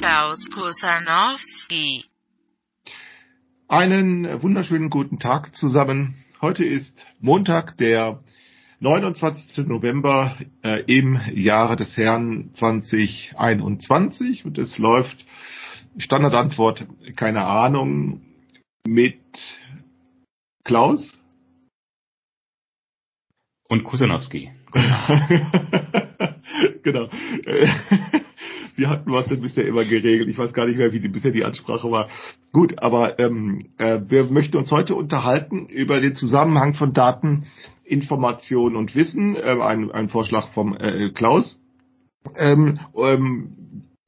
Klaus Kusanowski. Einen wunderschönen guten Tag zusammen. Heute ist Montag, der 29. November äh, im Jahre des Herrn 2021 und es läuft Standardantwort, keine Ahnung, mit Klaus. Und Kusanowski. genau. Wir hatten was denn bisher immer geregelt. Ich weiß gar nicht mehr, wie die, bisher die Ansprache war. Gut, aber ähm, äh, wir möchten uns heute unterhalten über den Zusammenhang von Daten, Information und Wissen. Äh, ein, ein Vorschlag vom äh, Klaus. Ähm, ähm,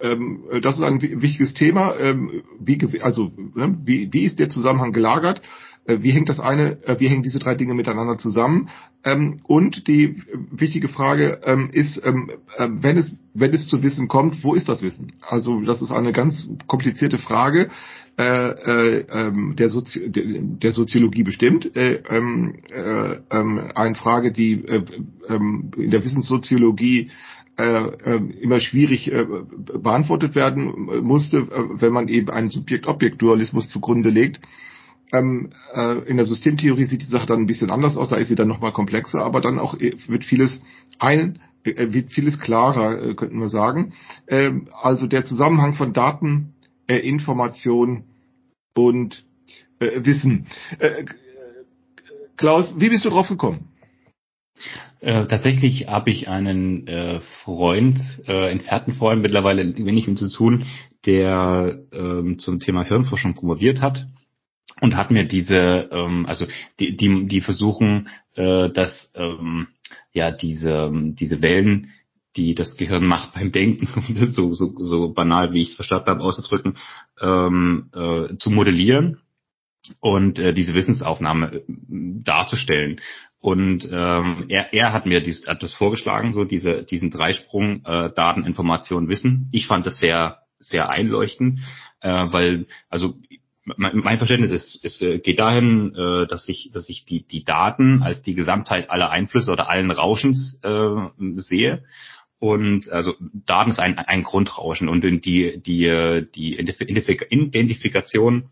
ähm, das ist ein wichtiges Thema. Ähm, wie, also ne, wie, wie ist der Zusammenhang gelagert? Äh, wie hängt das eine, äh, wie hängen diese drei Dinge miteinander zusammen? Ähm, und die wichtige Frage ähm, ist, ähm, äh, wenn es, wenn es zu Wissen kommt, wo ist das Wissen? Also das ist eine ganz komplizierte Frage der, Sozi der, Soziologie bestimmt. eine Frage, die in der Wissenssoziologie immer schwierig beantwortet werden musste, wenn man eben einen Subjekt-Objekt-Dualismus zugrunde legt. Ähm, äh, in der Systemtheorie sieht die Sache dann ein bisschen anders aus, da ist sie dann nochmal komplexer, aber dann auch äh, wird vieles ein, äh, wird vieles klarer, äh, könnten wir sagen. Ähm, also der Zusammenhang von Daten, äh, Information und äh, Wissen. Klaus, wie bist du drauf gekommen? Äh, tatsächlich habe ich einen äh, Freund, äh, entfernten Freund, mittlerweile wenig mit zu tun, der ähm, zum Thema Hirnforschung promoviert hat und hat mir diese, ähm, also die, die, die versuchen, äh, dass ähm, ja diese, diese Wellen, die das Gehirn macht beim Denken, so, so, so banal, wie ich es verstanden habe, auszudrücken, ähm, äh, zu modellieren und äh, diese Wissensaufnahme äh, darzustellen. Und ähm, er, er hat mir dies, hat das vorgeschlagen, so diese, diesen Dreisprung äh, Daten, Information, Wissen. Ich fand das sehr, sehr einleuchtend, äh, weil, also mein, mein Verständnis ist, ist, äh, geht dahin, äh, dass ich, dass ich die, die Daten als die Gesamtheit aller Einflüsse oder allen Rauschens äh, sehe. Und also Daten ist ein, ein Grundrauschen und die, die, die Identifikation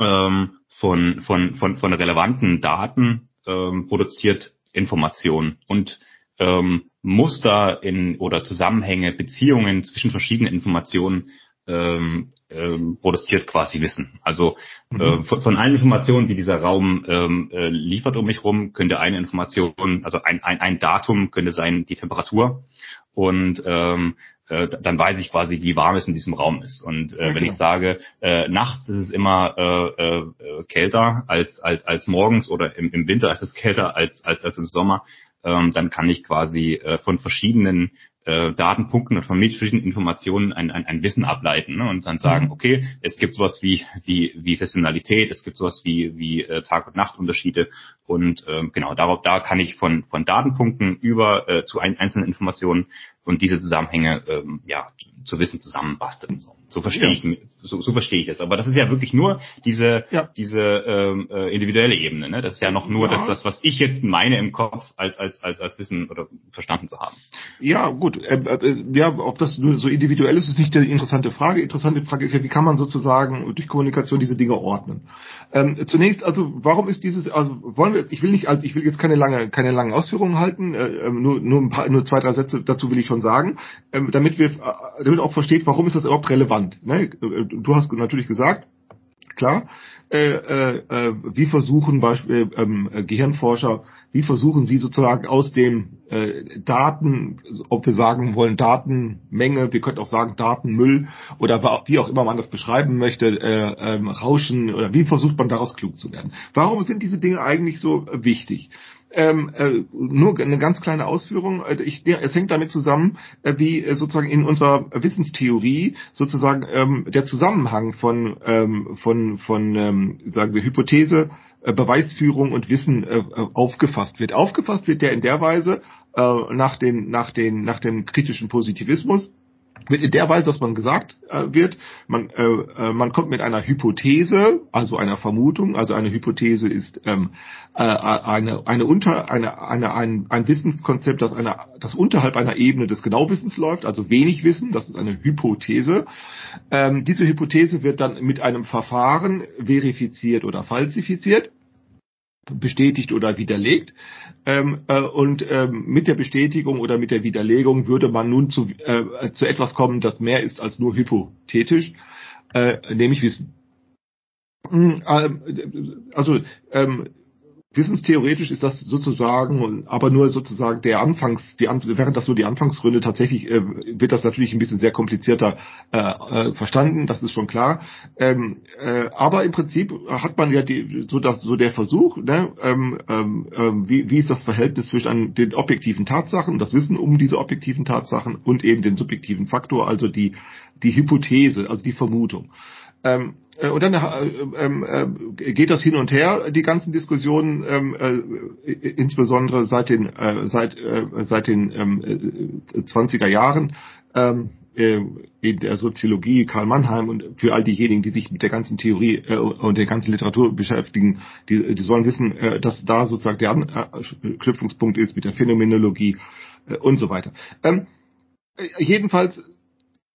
ähm, von, von, von, von relevanten Daten ähm, produziert Informationen und ähm, Muster in oder Zusammenhänge, Beziehungen zwischen verschiedenen Informationen ähm, ähm, produziert quasi Wissen. Also mhm. äh, von, von, allen Informationen, die dieser Raum ähm, äh, liefert um mich rum, könnte eine Information, also ein, ein, ein Datum könnte sein die Temperatur und ähm, äh, dann weiß ich quasi, wie warm es in diesem Raum ist. Und äh, ja, wenn ich sage, äh, nachts ist es immer äh, äh, kälter als, als, als morgens oder im, im Winter ist es kälter als, als, als im Sommer, ähm, dann kann ich quasi äh, von verschiedenen äh, Datenpunkten und von verschiedenen Informationen ein, ein, ein Wissen ableiten ne? und dann sagen, mhm. okay, es gibt sowas wie wie wie Saisonalität, es gibt sowas wie wie äh, Tag- und Nachtunterschiede und ähm, genau darauf da kann ich von von Datenpunkten über äh, zu ein, einzelnen Informationen und diese Zusammenhänge ähm, ja zu Wissen zusammenbasteln. So, so verstehe ja. ich so, so verstehe ich das. Aber das ist ja wirklich nur diese ja. diese ähm, äh, individuelle Ebene. Ne? Das ist ja noch nur ja. das, das, was ich jetzt meine im Kopf als als als als Wissen oder verstanden zu haben. Ja, gut. Äh, äh, ja, ob das nur so individuell ist, ist nicht die interessante Frage. Interessante Frage ist ja, wie kann man sozusagen durch Kommunikation diese Dinge ordnen? Ähm, zunächst, also warum ist dieses, also wollen wir, ich will nicht, also ich will jetzt keine lange keine langen Ausführungen halten, äh, ähm, nur nur ein paar, nur zwei drei Sätze dazu will ich schon sagen, ähm, damit wir, äh, damit auch versteht, warum ist das überhaupt relevant. Ne? Du hast natürlich gesagt, klar, äh, äh, äh, wie versuchen Beispiel ähm, Gehirnforscher, wie versuchen sie sozusagen aus dem äh, Daten, ob wir sagen wollen Datenmenge, wir könnten auch sagen Datenmüll oder wie auch immer man das beschreiben möchte, äh, ähm, Rauschen oder wie versucht man daraus klug zu werden? Warum sind diese Dinge eigentlich so wichtig? Ähm, äh, nur eine ganz kleine Ausführung. Äh, ich, es hängt damit zusammen, äh, wie äh, sozusagen in unserer Wissenstheorie sozusagen ähm, der Zusammenhang von ähm, von von ähm, sagen wir Hypothese, äh, Beweisführung und Wissen äh, aufgefasst wird. Aufgefasst wird der in der Weise nach den nach den nach dem kritischen Positivismus wird in der Weise, dass man gesagt äh, wird, man, äh, äh, man kommt mit einer Hypothese, also einer Vermutung, also eine Hypothese ist ähm, äh, eine, eine unter, eine, eine, ein, ein Wissenskonzept, das, eine, das unterhalb einer Ebene des Genauwissens läuft, also wenig Wissen, das ist eine Hypothese. Ähm, diese Hypothese wird dann mit einem Verfahren verifiziert oder falsifiziert bestätigt oder widerlegt. Ähm, äh, und ähm, mit der Bestätigung oder mit der Widerlegung würde man nun zu, äh, zu etwas kommen, das mehr ist als nur hypothetisch, äh, nämlich Wissen. Hm, äh, also ähm, Wissenstheoretisch ist das sozusagen, aber nur sozusagen der Anfangs, die, während das nur die Anfangsgründe tatsächlich äh, wird das natürlich ein bisschen sehr komplizierter äh, äh, verstanden, das ist schon klar. Ähm, äh, aber im Prinzip hat man ja die, so das so der Versuch, ne, ähm, ähm, ähm wie, wie ist das Verhältnis zwischen den objektiven Tatsachen, das Wissen um diese objektiven Tatsachen und eben den subjektiven Faktor, also die die Hypothese, also die Vermutung. Ähm, äh, und dann äh, ähm, äh, geht das hin und her, die ganzen Diskussionen, ähm, äh, insbesondere seit den, äh, seit, äh, seit den ähm, 20er Jahren ähm, äh, in der Soziologie Karl Mannheim und für all diejenigen, die sich mit der ganzen Theorie äh, und der ganzen Literatur beschäftigen, die, die sollen wissen, äh, dass da sozusagen der Anknüpfungspunkt ist mit der Phänomenologie äh, und so weiter. Jedenfalls äh, äh,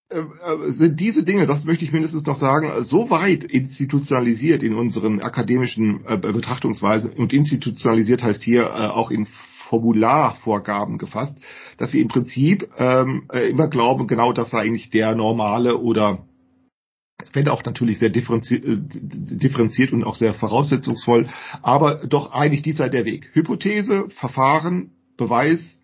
sind diese Dinge, das möchte ich mindestens noch sagen, so weit institutionalisiert in unseren akademischen äh, Betrachtungsweisen und institutionalisiert heißt hier auch in Formularvorgaben gefasst, dass wir im Prinzip ähm, immer glauben, genau das sei eigentlich der normale oder wenn auch natürlich sehr differenziert und auch sehr voraussetzungsvoll, aber doch eigentlich dies sei der Weg. Hypothese, Verfahren, Beweis,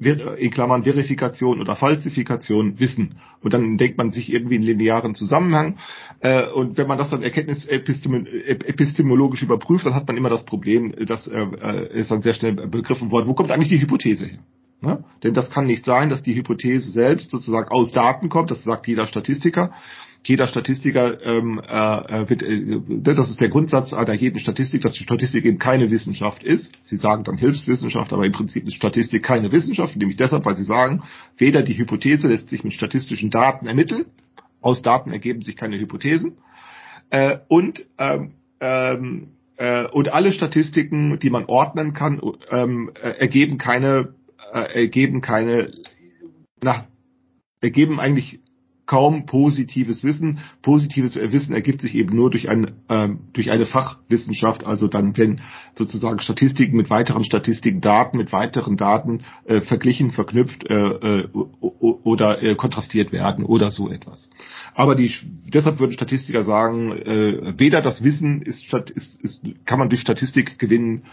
in Klammern Verifikation oder Falsifikation wissen. Und dann denkt man sich irgendwie einen linearen Zusammenhang. Äh, und wenn man das dann epistemologisch überprüft, dann hat man immer das Problem, dass äh, ist dann sehr schnell begriffen worden, wo kommt eigentlich die Hypothese her? Ne? Denn das kann nicht sein, dass die Hypothese selbst sozusagen aus Daten kommt, das sagt jeder Statistiker, jeder Statistiker ähm, äh, wird, äh, das ist der Grundsatz einer jeden Statistik, dass die Statistik eben keine Wissenschaft ist. Sie sagen dann Hilfswissenschaft, aber im Prinzip ist Statistik keine Wissenschaft, nämlich deshalb, weil sie sagen, weder die Hypothese lässt sich mit statistischen Daten ermitteln, aus Daten ergeben sich keine Hypothesen, äh, und ähm, ähm, äh, und alle Statistiken, die man ordnen kann, ähm, äh, ergeben keine, äh, ergeben keine, na, ergeben eigentlich kaum positives Wissen. Positives Wissen ergibt sich eben nur durch, ein, ähm, durch eine Fachwissenschaft, also dann, wenn sozusagen Statistiken mit weiteren Statistiken, Daten mit weiteren Daten äh, verglichen, verknüpft äh, äh, oder äh, kontrastiert werden oder so etwas. Aber die, deshalb würden Statistiker sagen, äh, weder das Wissen ist, ist, ist, kann man durch Statistik gewinnen,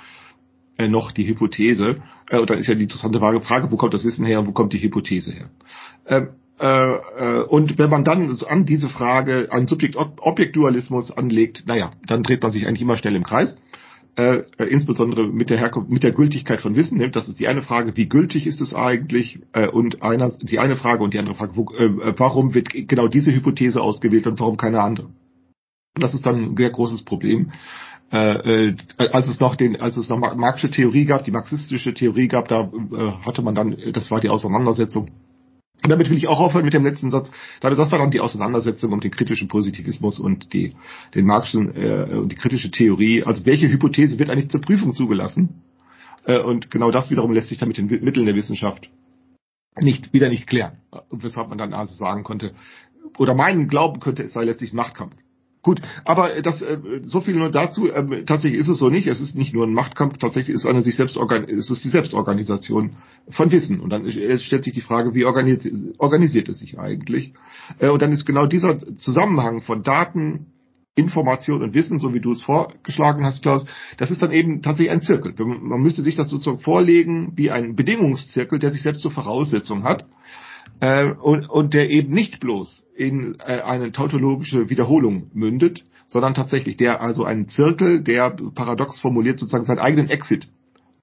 äh, noch die Hypothese. Äh, und dann ist ja die interessante Frage, wo kommt das Wissen her und wo kommt die Hypothese her? Ähm, äh, äh, und wenn man dann an diese Frage an Subjekt-Objekt-Dualismus anlegt, naja, dann dreht man sich eigentlich immer schnell im Kreis. Äh, äh, insbesondere mit der Herkunft, mit der Gültigkeit von Wissen. Nimmt das ist die eine Frage, wie gültig ist es eigentlich? Äh, und einer, die eine Frage und die andere Frage, wo, äh, warum wird genau diese Hypothese ausgewählt und warum keine andere? Das ist dann ein sehr großes Problem. Äh, als es noch den, als es noch marxische Theorie gab, die marxistische Theorie gab, da hatte man dann, das war die Auseinandersetzung und damit will ich auch aufhören mit dem letzten Satz. Das war dann die Auseinandersetzung um den kritischen Positivismus und die, den Marxischen äh, und die kritische Theorie. Also welche Hypothese wird eigentlich zur Prüfung zugelassen? Äh, und genau das wiederum lässt sich dann mit den Mitteln der Wissenschaft nicht wieder nicht klären. Weshalb man dann also sagen konnte, oder meinen glauben könnte, es sei letztlich Machtkampf. Gut, aber das äh, so viel nur dazu. Ähm, tatsächlich ist es so nicht. Es ist nicht nur ein Machtkampf. Tatsächlich ist eine sich selbst ist es die Selbstorganisation von Wissen. Und dann stellt sich die Frage, wie organisiert, organisiert es sich eigentlich? Äh, und dann ist genau dieser Zusammenhang von Daten, Information und Wissen, so wie du es vorgeschlagen hast, Klaus, das ist dann eben tatsächlich ein Zirkel. Man müsste sich das sozusagen vorlegen wie ein Bedingungszirkel, der sich selbst zur Voraussetzung hat äh, und, und der eben nicht bloß in äh, eine tautologische Wiederholung mündet, sondern tatsächlich der also einen Zirkel, der paradox formuliert sozusagen seinen eigenen Exit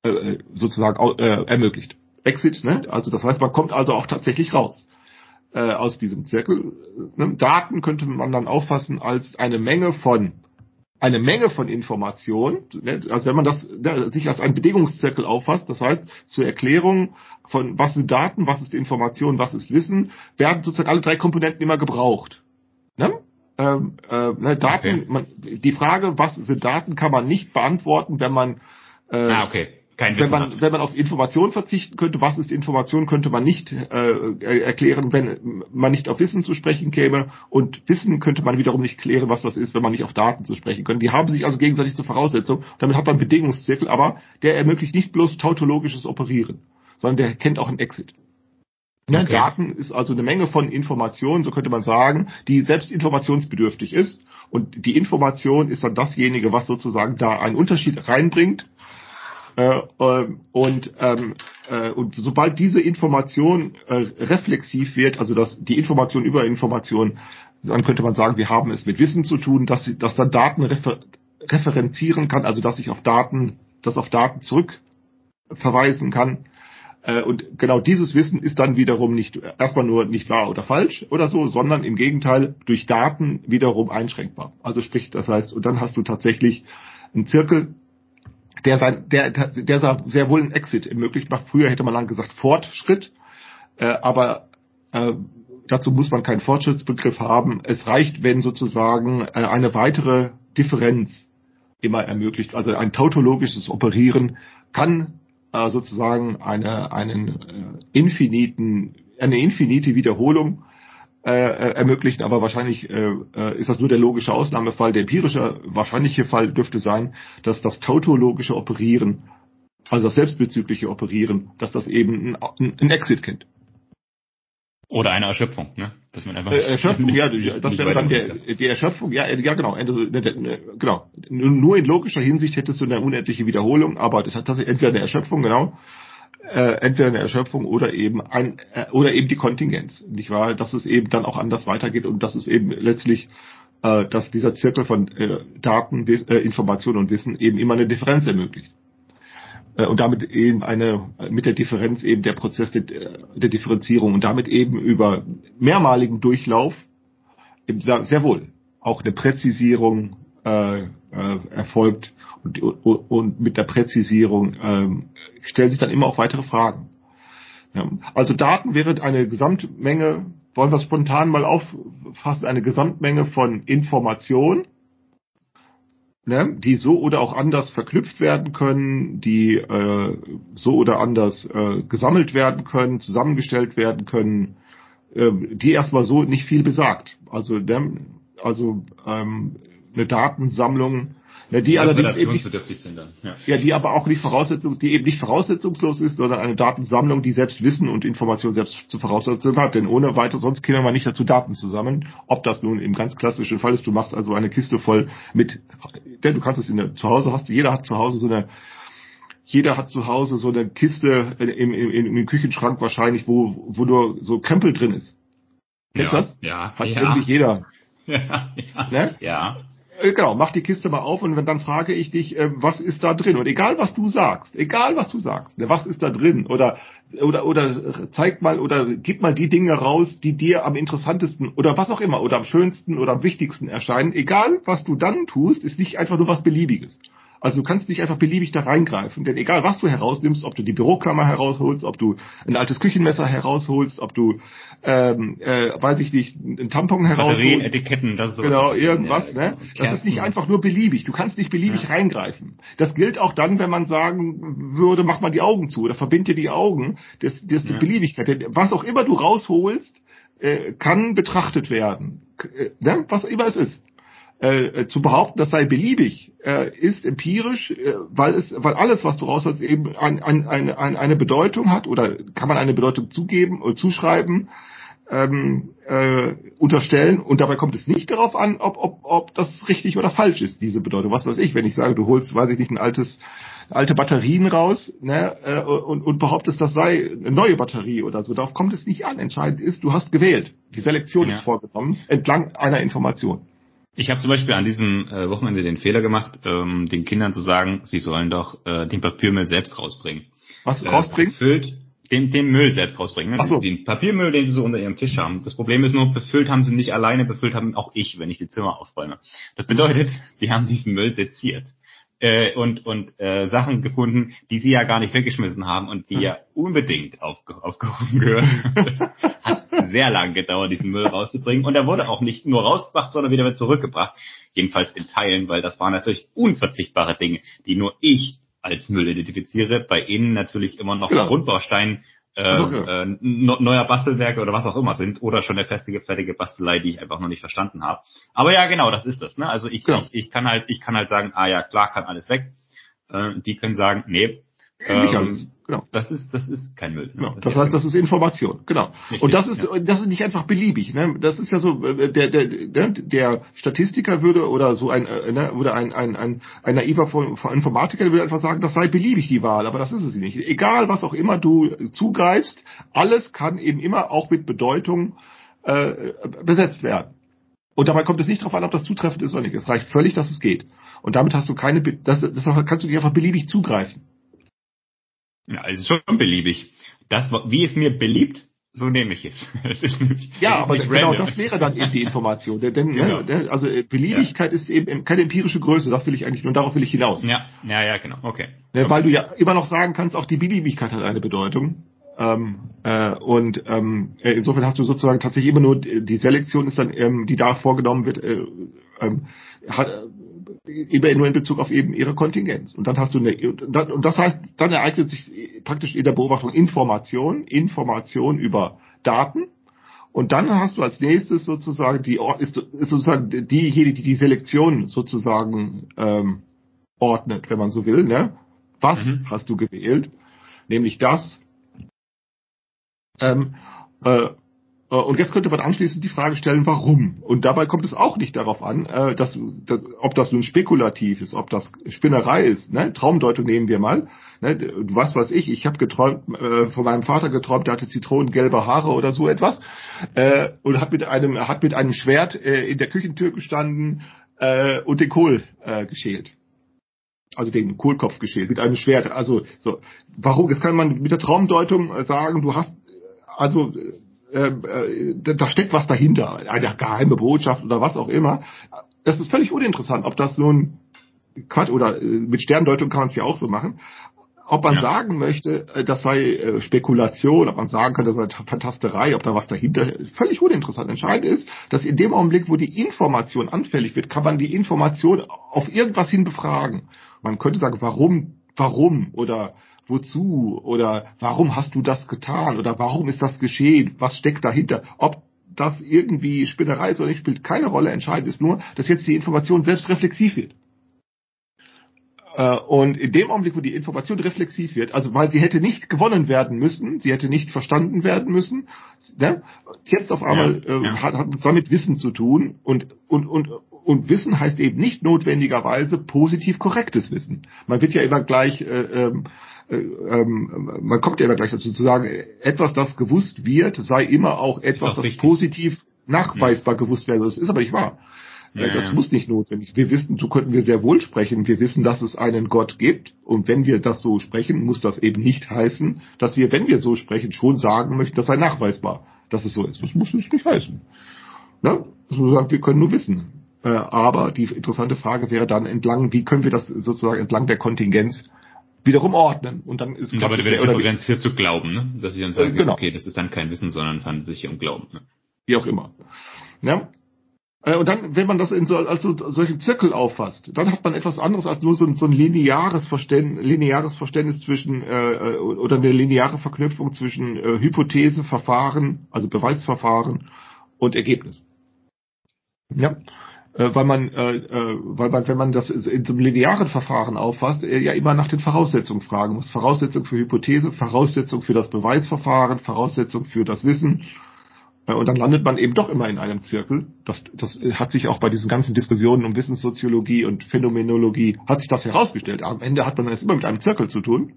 äh, äh sozusagen äh, ermöglicht. Exit, ne? also das heißt, man kommt also auch tatsächlich raus äh, aus diesem Zirkel. Ne? Daten könnte man dann auffassen als eine Menge von eine Menge von Informationen, ne, also wenn man das ne, sich als einen Bedingungszirkel auffasst, das heißt zur Erklärung von was sind Daten, was ist Information, was ist Wissen, werden sozusagen alle drei Komponenten immer gebraucht. Ne? Ähm, äh, ne, Daten, Okay. man, die Frage, was sind Daten, kann man nicht beantworten, wenn man äh, Ah, okay. Kein wenn Wissen man, hat. wenn man auf Information verzichten könnte, was ist Information, könnte man nicht äh, erklären, wenn man nicht auf Wissen zu sprechen käme. Und Wissen könnte man wiederum nicht klären, was das ist, wenn man nicht auf Daten zu sprechen könnte. Die haben sich also gegenseitig zur Voraussetzung. Damit hat man einen Bedingungszirkel, aber der ermöglicht nicht bloß tautologisches Operieren, sondern der kennt auch einen Exit. Ne, Okay. Daten ist also eine Menge von Informationen, so könnte man sagen, die selbst informationsbedürftig ist. Und die Information ist dann dasjenige, was sozusagen da einen Unterschied reinbringt. Äh, ähm, und, ähm, äh, und sobald diese Information äh, reflexiv wird, also dass die Information über Information, dann könnte man sagen, wir haben es mit Wissen zu tun, dass, dass dann Daten refer referenzieren kann, also dass ich auf Daten, das auf Daten zurückverweisen kann. Äh, Und genau dieses Wissen ist dann wiederum nicht erstmal nur nicht wahr oder falsch oder so, sondern im Gegenteil durch Daten wiederum einschränkbar. Also sprich, das heißt, und dann hast du tatsächlich einen Zirkel, der sein, der, der sehr wohl einen Exit ermöglicht macht. Früher hätte man dann gesagt Fortschritt, äh, aber äh, dazu muss man keinen Fortschrittsbegriff haben. Es reicht, wenn sozusagen äh, eine weitere Differenz immer ermöglicht. Also ein tautologisches Operieren kann äh, sozusagen eine, einen äh, infiniten, eine infinite Wiederholung äh, äh, ermöglichen, aber wahrscheinlich äh, äh, ist das nur der logische Ausnahmefall. Der empirische wahrscheinliche Fall dürfte sein, dass das tautologische Operieren, also das selbstbezügliche Operieren, dass das eben ein, ein Exit kennt. Oder eine Erschöpfung, ne? Dass man einfach Äh, Erschöpfung, nicht- ja, das wäre dann der, die Erschöpfung, ja, ja genau, genau. Nur in logischer Hinsicht hättest du eine unendliche Wiederholung, aber das hat tatsächlich entweder eine Erschöpfung, genau, äh, entweder eine Erschöpfung oder eben ein äh, oder eben die Kontingenz, nicht wahr? Dass es eben dann auch anders weitergeht und dass es eben letztlich, äh, dass dieser Zirkel von äh, Daten, Wis- äh, Information und Wissen eben immer eine Differenz ermöglicht. Äh, und damit eben eine, mit der Differenz eben der Prozess der, der Differenzierung und damit eben über mehrmaligen Durchlauf eben sehr, sehr wohl auch eine Präzisierung äh, äh, erfolgt und, und, mit der Präzisierung ähm, stellen sich dann immer auch weitere Fragen. Ja. Also Daten wäre eine Gesamtmenge, wollen wir spontan mal auffassen, eine Gesamtmenge von Information, ne, die so oder auch anders verknüpft werden können, die äh, so oder anders äh, gesammelt werden können, zusammengestellt werden können, äh, die erstmal so nicht viel besagt. Also, ne, also ähm, eine Datensammlung, ne, die allerdings eben nicht, sind dann. Ja. ja, die aber auch nicht Voraussetzung, die eben nicht voraussetzungslos ist, sondern eine Datensammlung, die selbst Wissen und Information selbst zur Voraussetzung hat. Denn ohne weiter, sonst käme man nicht dazu, Daten zu sammeln. Ob das nun im ganz klassischen Fall ist, du machst also eine Kiste voll mit, denn du kannst es in der, zu Hause hast, jeder hat zu Hause so eine, jeder hat zu Hause so eine Kiste im, im, im, im Küchenschrank wahrscheinlich, wo, wo nur so Krempel drin ist. Kennst du ja. das? Ja. Hat ja. irgendwie jeder. Ja. Ja. Ne? ja. Äh, Genau, mach die Kiste mal auf und dann frage ich dich, äh, was ist da drin? Und egal was du sagst, egal was du sagst, ne, was ist da drin? Oder oder oder zeig mal oder gib mal die Dinge raus, die dir am interessantesten oder was auch immer oder am schönsten oder am wichtigsten erscheinen. Egal was du dann tust, ist nicht einfach nur was Beliebiges. Also du kannst nicht einfach beliebig da reingreifen, denn egal was du herausnimmst, ob du die Büroklammer herausholst, ob du ein altes Küchenmesser herausholst, ob du, ähm, äh, weiß ich nicht, einen Tampon herausholst, Batterien, Etiketten, das ist so. Genau, irgendwas, Ja, ne? Das ist nicht einfach nur beliebig. Du kannst nicht beliebig reingreifen. Das gilt auch dann, wenn man sagen würde, mach mal die Augen zu oder verbind dir die Augen. Das, das ist die Ja. Beliebigkeit. Denn Was auch immer du rausholst, äh, kann betrachtet werden. Äh, Ne? Was immer es ist. Äh, äh, zu behaupten, das sei beliebig, äh, ist empirisch, äh, weil es, weil alles, was du rausholst, eben ein, ein, eine, eine, eine Bedeutung hat oder kann man eine Bedeutung zugeben oder zuschreiben, ähm, äh, unterstellen und dabei kommt es nicht darauf an, ob, ob, ob das richtig oder falsch ist, diese Bedeutung. Was weiß ich, wenn ich sage, du holst, weiß ich nicht, ein altes, alte Batterien raus ne, äh, und, und behauptest, das sei eine neue Batterie oder so, darauf kommt es nicht an. Entscheidend ist, du hast gewählt. Die Selektion Ja. ist vorgenommen entlang einer Information. Ich habe zum Beispiel an diesem äh, Wochenende den Fehler gemacht, ähm, den Kindern zu sagen, sie sollen doch äh, den Papiermüll selbst rausbringen. Was Äh, rausbringen? Füllt Den, den Müll selbst rausbringen. Ne? Ach so. Den Papiermüll, den sie so unter ihrem Tisch haben. Das Problem ist nur, befüllt haben sie nicht alleine, befüllt haben auch ich, wenn ich die Zimmer aufräume. Das bedeutet, die haben diesen Müll seziert. Äh, und und äh, Sachen gefunden, die sie ja gar nicht weggeschmissen haben und die ja unbedingt aufge aufgehoben gehören. Hat sehr lang gedauert, diesen Müll rauszubringen. Und er wurde auch nicht nur rausgebracht, sondern wieder zurückgebracht. Jedenfalls in Teilen, weil das waren natürlich unverzichtbare Dinge, die nur ich als Müll identifiziere. Bei Ihnen natürlich immer noch Genau. Grundbaustein, äh, Also, okay. äh, neuer Bastelwerke oder was auch immer sind oder schon eine festige, fertige Bastelei, die ich einfach noch nicht verstanden habe. Aber ja, genau, das ist das. Ne? Also ich, Genau. ich, ich kann halt, ich kann halt sagen, ah ja, klar, kann alles weg. Äh, die können sagen, nee, Nicht ähm. Genau. das ist, das ist kein Müll. Ne? Genau. Das heißt, das ist Information. Genau. Richtig, Und das ist, ja. das ist nicht einfach beliebig. Ne? Das ist ja so, äh, der, der, der, der Statistiker würde oder so ein, äh, ne, oder ein, ein, ein, ein naiver Informatiker würde einfach sagen, das sei beliebig die Wahl, aber das ist es nicht. Egal, was auch immer du zugreifst, alles kann eben immer auch mit Bedeutung äh, besetzt werden. Und dabei kommt es nicht darauf an, ob das zutreffend ist oder nicht. Es reicht völlig, dass es geht. Und damit hast du keine, das, das kannst du nicht einfach beliebig zugreifen. Ja, also schon beliebig. Das, wie es mir beliebt, so nehme ich es. Nicht, Ja, aber genau random. das wäre dann eben die Information. Denn, Genau. ne, also äh, Beliebigkeit ist eben keine empirische Größe, das will ich eigentlich, nur darauf will ich hinaus. Ja, ja, ja, genau. Okay. Ne, Weil du ja immer noch sagen kannst, auch die Beliebigkeit hat eine Bedeutung. Ähm, äh, und ähm, äh, insofern hast du sozusagen tatsächlich immer nur die die Selektion ist dann, ähm, die da vorgenommen wird, äh, ähm, hat, äh, nur in Bezug auf eben ihre Kontingenz. Und dann hast du eine, und das heißt, dann ereignet sich praktisch in der Beobachtung Information, Information über Daten. Und dann hast du als nächstes sozusagen die ist, ist sozusagen diejenige, die die Selektion sozusagen ähm, ordnet, wenn man so will. Ne? Was Mhm. hast du gewählt? Nämlich das. Ähm, äh, äh, und jetzt könnte man anschließend die Frage stellen, warum? Und dabei kommt es auch nicht darauf an, äh, dass, dass, ob das nun spekulativ ist, ob das Spinnerei ist. Ne? Traumdeutung nehmen wir mal. Ne? Was weiß ich, ich habe geträumt, äh, von meinem Vater geträumt, der hatte zitronengelbe Haare oder so etwas äh, und hat mit einem hat mit einem Schwert äh, in der Küchentür gestanden äh, und den Kohl äh, geschält also den Kohlkopf geschält mit einem Schwert. Also so, warum? Das kann man mit der Traumdeutung äh, sagen. Du hast also äh, äh, da da steckt was dahinter, eine geheime Botschaft oder was auch immer. Das ist völlig uninteressant, ob das nun Quatsch oder äh, mit Sterndeutung kann man es ja auch so machen. Ob man Ja. sagen möchte, äh, das sei äh, Spekulation, ob man sagen kann, das sei Fantasterei, ob da was dahinter, völlig uninteressant. Entscheidend ist, dass in dem Augenblick, wo die Information anfällig wird, kann man die Information auf irgendwas hin befragen. Man könnte sagen, warum, warum oder wozu oder warum hast du das getan oder warum ist das geschehen, was steckt dahinter, ob das irgendwie Spinnerei ist oder nicht, spielt keine Rolle. Entscheidend ist nur, dass jetzt die Information selbst reflexiv wird. Äh, Und in dem Augenblick, wo die Information reflexiv wird, also weil sie hätte nicht gewonnen werden müssen, sie hätte nicht verstanden werden müssen, ne? jetzt auf einmal Ja, äh, ja. hat, hat es damit Wissen zu tun und, und, und, und Wissen heißt eben nicht notwendigerweise positiv korrektes Wissen. Man wird ja immer gleich, äh, ähm, äh, ähm, man kommt ja immer gleich dazu zu sagen, etwas, das gewusst wird, sei immer auch etwas, das richtig. positiv nachweisbar gewusst werden. Das ist aber nicht wahr. Ja, das ja. muss nicht notwendig. Wir wissen, so könnten wir sehr wohl sprechen. Wir wissen, dass es einen Gott gibt. Und wenn wir das so sprechen, muss das eben nicht heißen, dass wir, wenn wir so sprechen, schon sagen möchten, das sei nachweisbar, dass es so ist. Das muss es nicht heißen. Ne? Sozusagen, wir können nur wissen. Äh, aber die interessante Frage wäre dann entlang, wie können wir das sozusagen entlang der Kontingenz wiederum ordnen? Und dann ist Und aber da praktisch wird der- Differenz hier zu glauben, ne? Dass ich dann sage, Äh, genau. okay, das ist dann kein Wissen, sondern handelt sich hier um Glauben. Ne? wie auch immer. Ja? Äh, Und dann, wenn man das in so, als so, solchen Zirkel auffasst, dann hat man etwas anderes als nur so ein, so ein lineares, Verständnis, lineares Verständnis zwischen äh, äh, oder eine lineare Verknüpfung zwischen äh, Hypothese, Verfahren, also Beweisverfahren und Ergebnis. Ja, weil man, äh, äh, weil man, wenn man das in so einem linearen Verfahren auffasst, äh, ja immer nach den Voraussetzungen fragen muss. Voraussetzung für Hypothese, Voraussetzung für das Beweisverfahren, Voraussetzung für das Wissen. Äh, Und dann landet man eben doch immer in einem Zirkel. Das, das hat sich auch bei diesen ganzen Diskussionen um Wissenssoziologie und Phänomenologie, hat sich das herausgestellt. Am Ende hat man es immer mit einem Zirkel zu tun.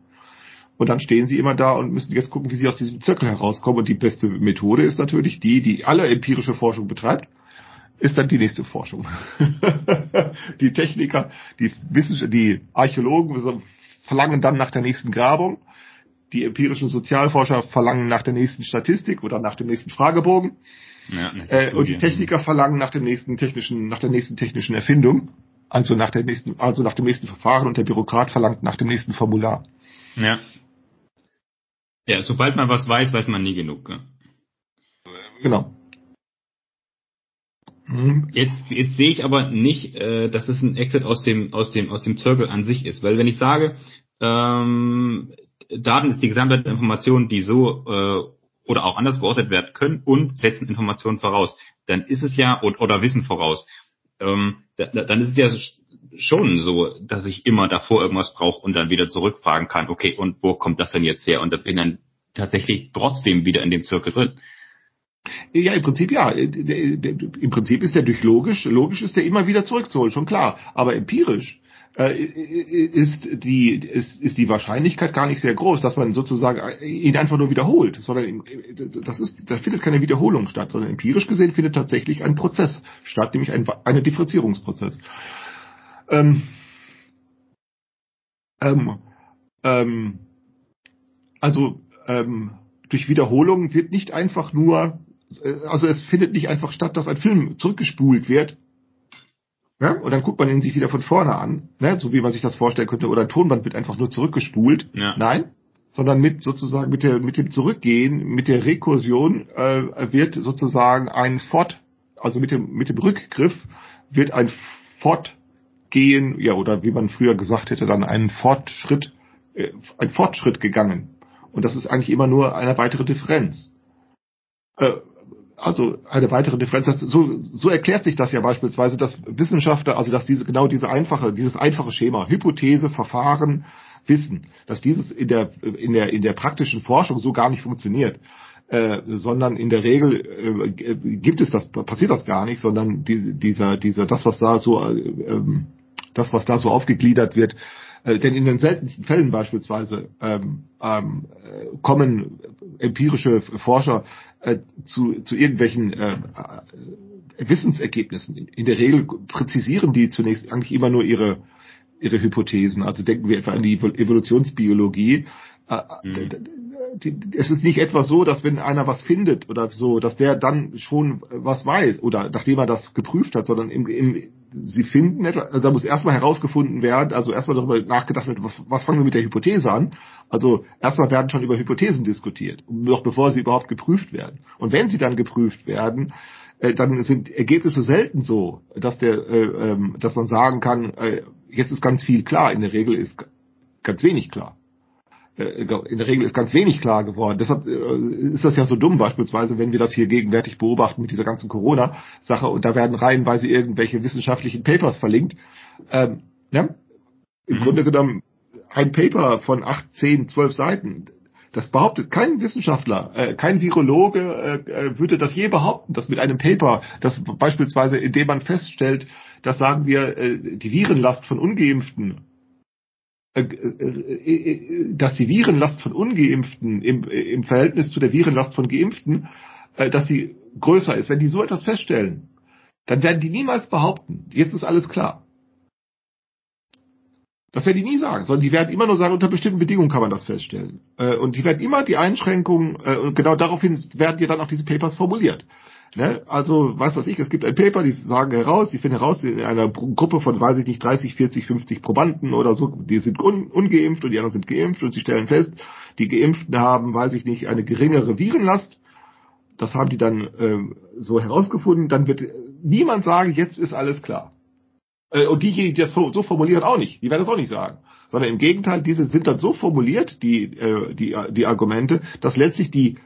Und dann stehen sie immer da und müssen jetzt gucken, wie sie aus diesem Zirkel herauskommen. Und die beste Methode ist natürlich die, die alle empirische Forschung betreibt, ist dann die nächste Forschung. die Techniker, die Wissenschaft, die Archäologen verlangen dann nach der nächsten Grabung. die empirischen Sozialforscher verlangen nach der nächsten Statistik oder nach dem nächsten Fragebogen. Ja, Äh, und die Techniker verlangen nach dem nächsten technischen, nach der nächsten technischen Erfindung. Also nach der nächsten, also nach dem nächsten Verfahren und der Bürokrat verlangt nach dem nächsten Formular. Ja. Ja, sobald man was weiß, weiß man nie genug. Ne? Genau. Mhm. Jetzt, jetzt sehe ich aber nicht, äh, dass es ein Exit aus dem, aus dem, aus dem Zirkel an sich ist. Weil wenn ich sage, ähm, Daten ist die gesamte Information, die so äh, oder auch anders geordnet werden können und setzen Informationen voraus, dann ist es ja oder, oder Wissen voraus. Ähm, da, dann ist es ja schon so, dass ich immer davor irgendwas brauche und dann wieder zurückfragen kann, okay, und wo kommt das denn jetzt her? Und da bin dann tatsächlich trotzdem wieder in dem Zirkel drin. Ja, im Prinzip ja. Im Prinzip ist der durch logisch, logisch ist der immer wieder zurückzuholen, schon klar. Aber empirisch äh, ist die ist, ist die Wahrscheinlichkeit gar nicht sehr groß, dass man sozusagen ihn einfach nur wiederholt, sondern das ist, da findet keine Wiederholung statt, sondern empirisch gesehen findet tatsächlich ein Prozess statt, nämlich ein ein Differenzierungsprozess. Ähm, ähm, ähm, also ähm, durch Wiederholung wird nicht einfach nur äh, also es findet nicht einfach statt, dass ein Film zurückgespult wird. Ja, und dann guckt man ihn sich wieder von vorne an, ne, so wie man sich das vorstellen könnte, oder ein Tonband wird einfach nur zurückgespult. Ja. Nein, sondern mit sozusagen mit der mit dem Zurückgehen, mit der Rekursion äh, wird sozusagen ein Fort, also mit dem mit dem Rückgriff wird ein Fortgehen, ja oder wie man früher gesagt hätte, dann ein Fortschritt, äh, ein Fortschritt gegangen. Und das ist eigentlich immer nur eine weitere Differenz. Äh, also eine weitere Differenz. Das, so, so erklärt sich das ja beispielsweise, dass Wissenschaftler, also dass diese genau diese einfache, dieses einfache Schema, Hypothese, Verfahren, Wissen, dass dieses in der in der in der praktischen Forschung so gar nicht funktioniert, äh, sondern in der Regel äh, gibt es das passiert das gar nicht, sondern die, dieser dieser das was da so äh, ähm, das was da so aufgegliedert wird, äh, denn in den seltensten Fällen beispielsweise ähm, ähm, äh, kommen empirische Forscher äh, zu, zu irgendwelchen äh, äh, Wissensergebnissen. In der Regel präzisieren die zunächst eigentlich immer nur ihre ihre Hypothesen. Also denken wir etwa an die Evolutionsbiologie. Äh, Es ist nicht etwa so, dass wenn einer was findet oder so, dass der dann schon was weiß oder nachdem er das geprüft hat, sondern im, im, sie finden etwas, also da muss erstmal herausgefunden werden, also erstmal darüber nachgedacht wird, was, was fangen wir mit der Hypothese an? Also erstmal werden schon über Hypothesen diskutiert, noch bevor sie überhaupt geprüft werden. Und wenn sie dann geprüft werden, äh, dann sind Ergebnisse selten so, dass der, äh, ähm, dass man sagen kann, äh, jetzt ist ganz viel klar. In der Regel ist ganz wenig klar. Äh, In der Regel ist ganz wenig klar geworden. Deshalb äh, ist das ja so dumm beispielsweise, wenn wir das hier gegenwärtig beobachten mit dieser ganzen Corona-Sache und da werden reihenweise irgendwelche wissenschaftlichen Papers verlinkt. Ähm, ja? Im Mhm. Grunde genommen ein Paper von acht, zehn, zwölf Seiten. Das behauptet kein Wissenschaftler, äh, kein Virologe äh, äh, würde das je behaupten, dass mit einem Paper, das beispielsweise, indem man feststellt, dass sagen wir, äh, die Virenlast von Ungeimpften dass die Virenlast von Ungeimpften im, äh, im Verhältnis zu der Virenlast von Geimpften, äh, dass die größer ist. Wenn die so etwas feststellen, dann werden die niemals behaupten, jetzt ist alles klar. Das werden die nie sagen, sondern die werden immer nur sagen, unter bestimmten Bedingungen kann man das feststellen. Äh, Und die werden immer die Einschränkungen, äh, und genau daraufhin werden dir dann auch diese Papers formuliert. Ne? Also, was weiß ich, es gibt ein Paper, die sagen heraus, die finden heraus, in einer Gru- Gruppe von, weiß ich nicht, 30, 40, 50 Probanden oder so, die sind un ungeimpft und die anderen sind geimpft und sie stellen fest, die Geimpften haben, weiß ich nicht, eine geringere Virenlast. Das haben die dann ähm, so herausgefunden. Dann wird äh, niemand sagen, jetzt ist alles klar. Äh, und diejenigen, die das so so formulieren, auch nicht. Die werden das auch nicht sagen. Sondern im Gegenteil, diese sind dann so formuliert, die, äh, die, die Argumente, dass letztlich die,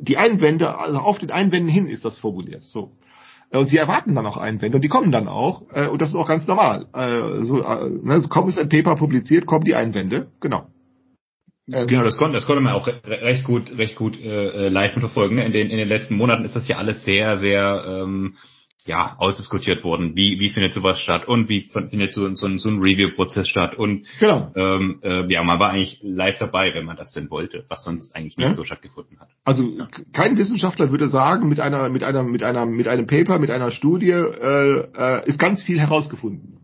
die Einwände, also auf den Einwänden hin ist das formuliert. So. Und sie erwarten dann auch Einwände und die kommen dann auch. Äh, Und das ist auch ganz normal. Äh, So, äh, ne, so kaum ist ein Paper publiziert, kommen die Einwände. Genau. Ähm, Genau, das konnte, das konnte man auch re recht gut, recht gut äh, äh, live mitverfolgen. Ne? In den in den letzten Monaten ist das ja alles sehr, sehr ähm, ja ausdiskutiert worden. Wie wie findet sowas statt und wie findet so, so, ein- so ein Review-Prozess statt und Genau. ähm, äh, ja, man war eigentlich live dabei, wenn man das denn wollte, was sonst eigentlich nicht Ja. so stattgefunden hat. Also k- kein Wissenschaftler würde sagen, mit einer, mit einer, mit einer, mit einem Paper, mit einer Studie äh, äh, ist ganz viel herausgefunden.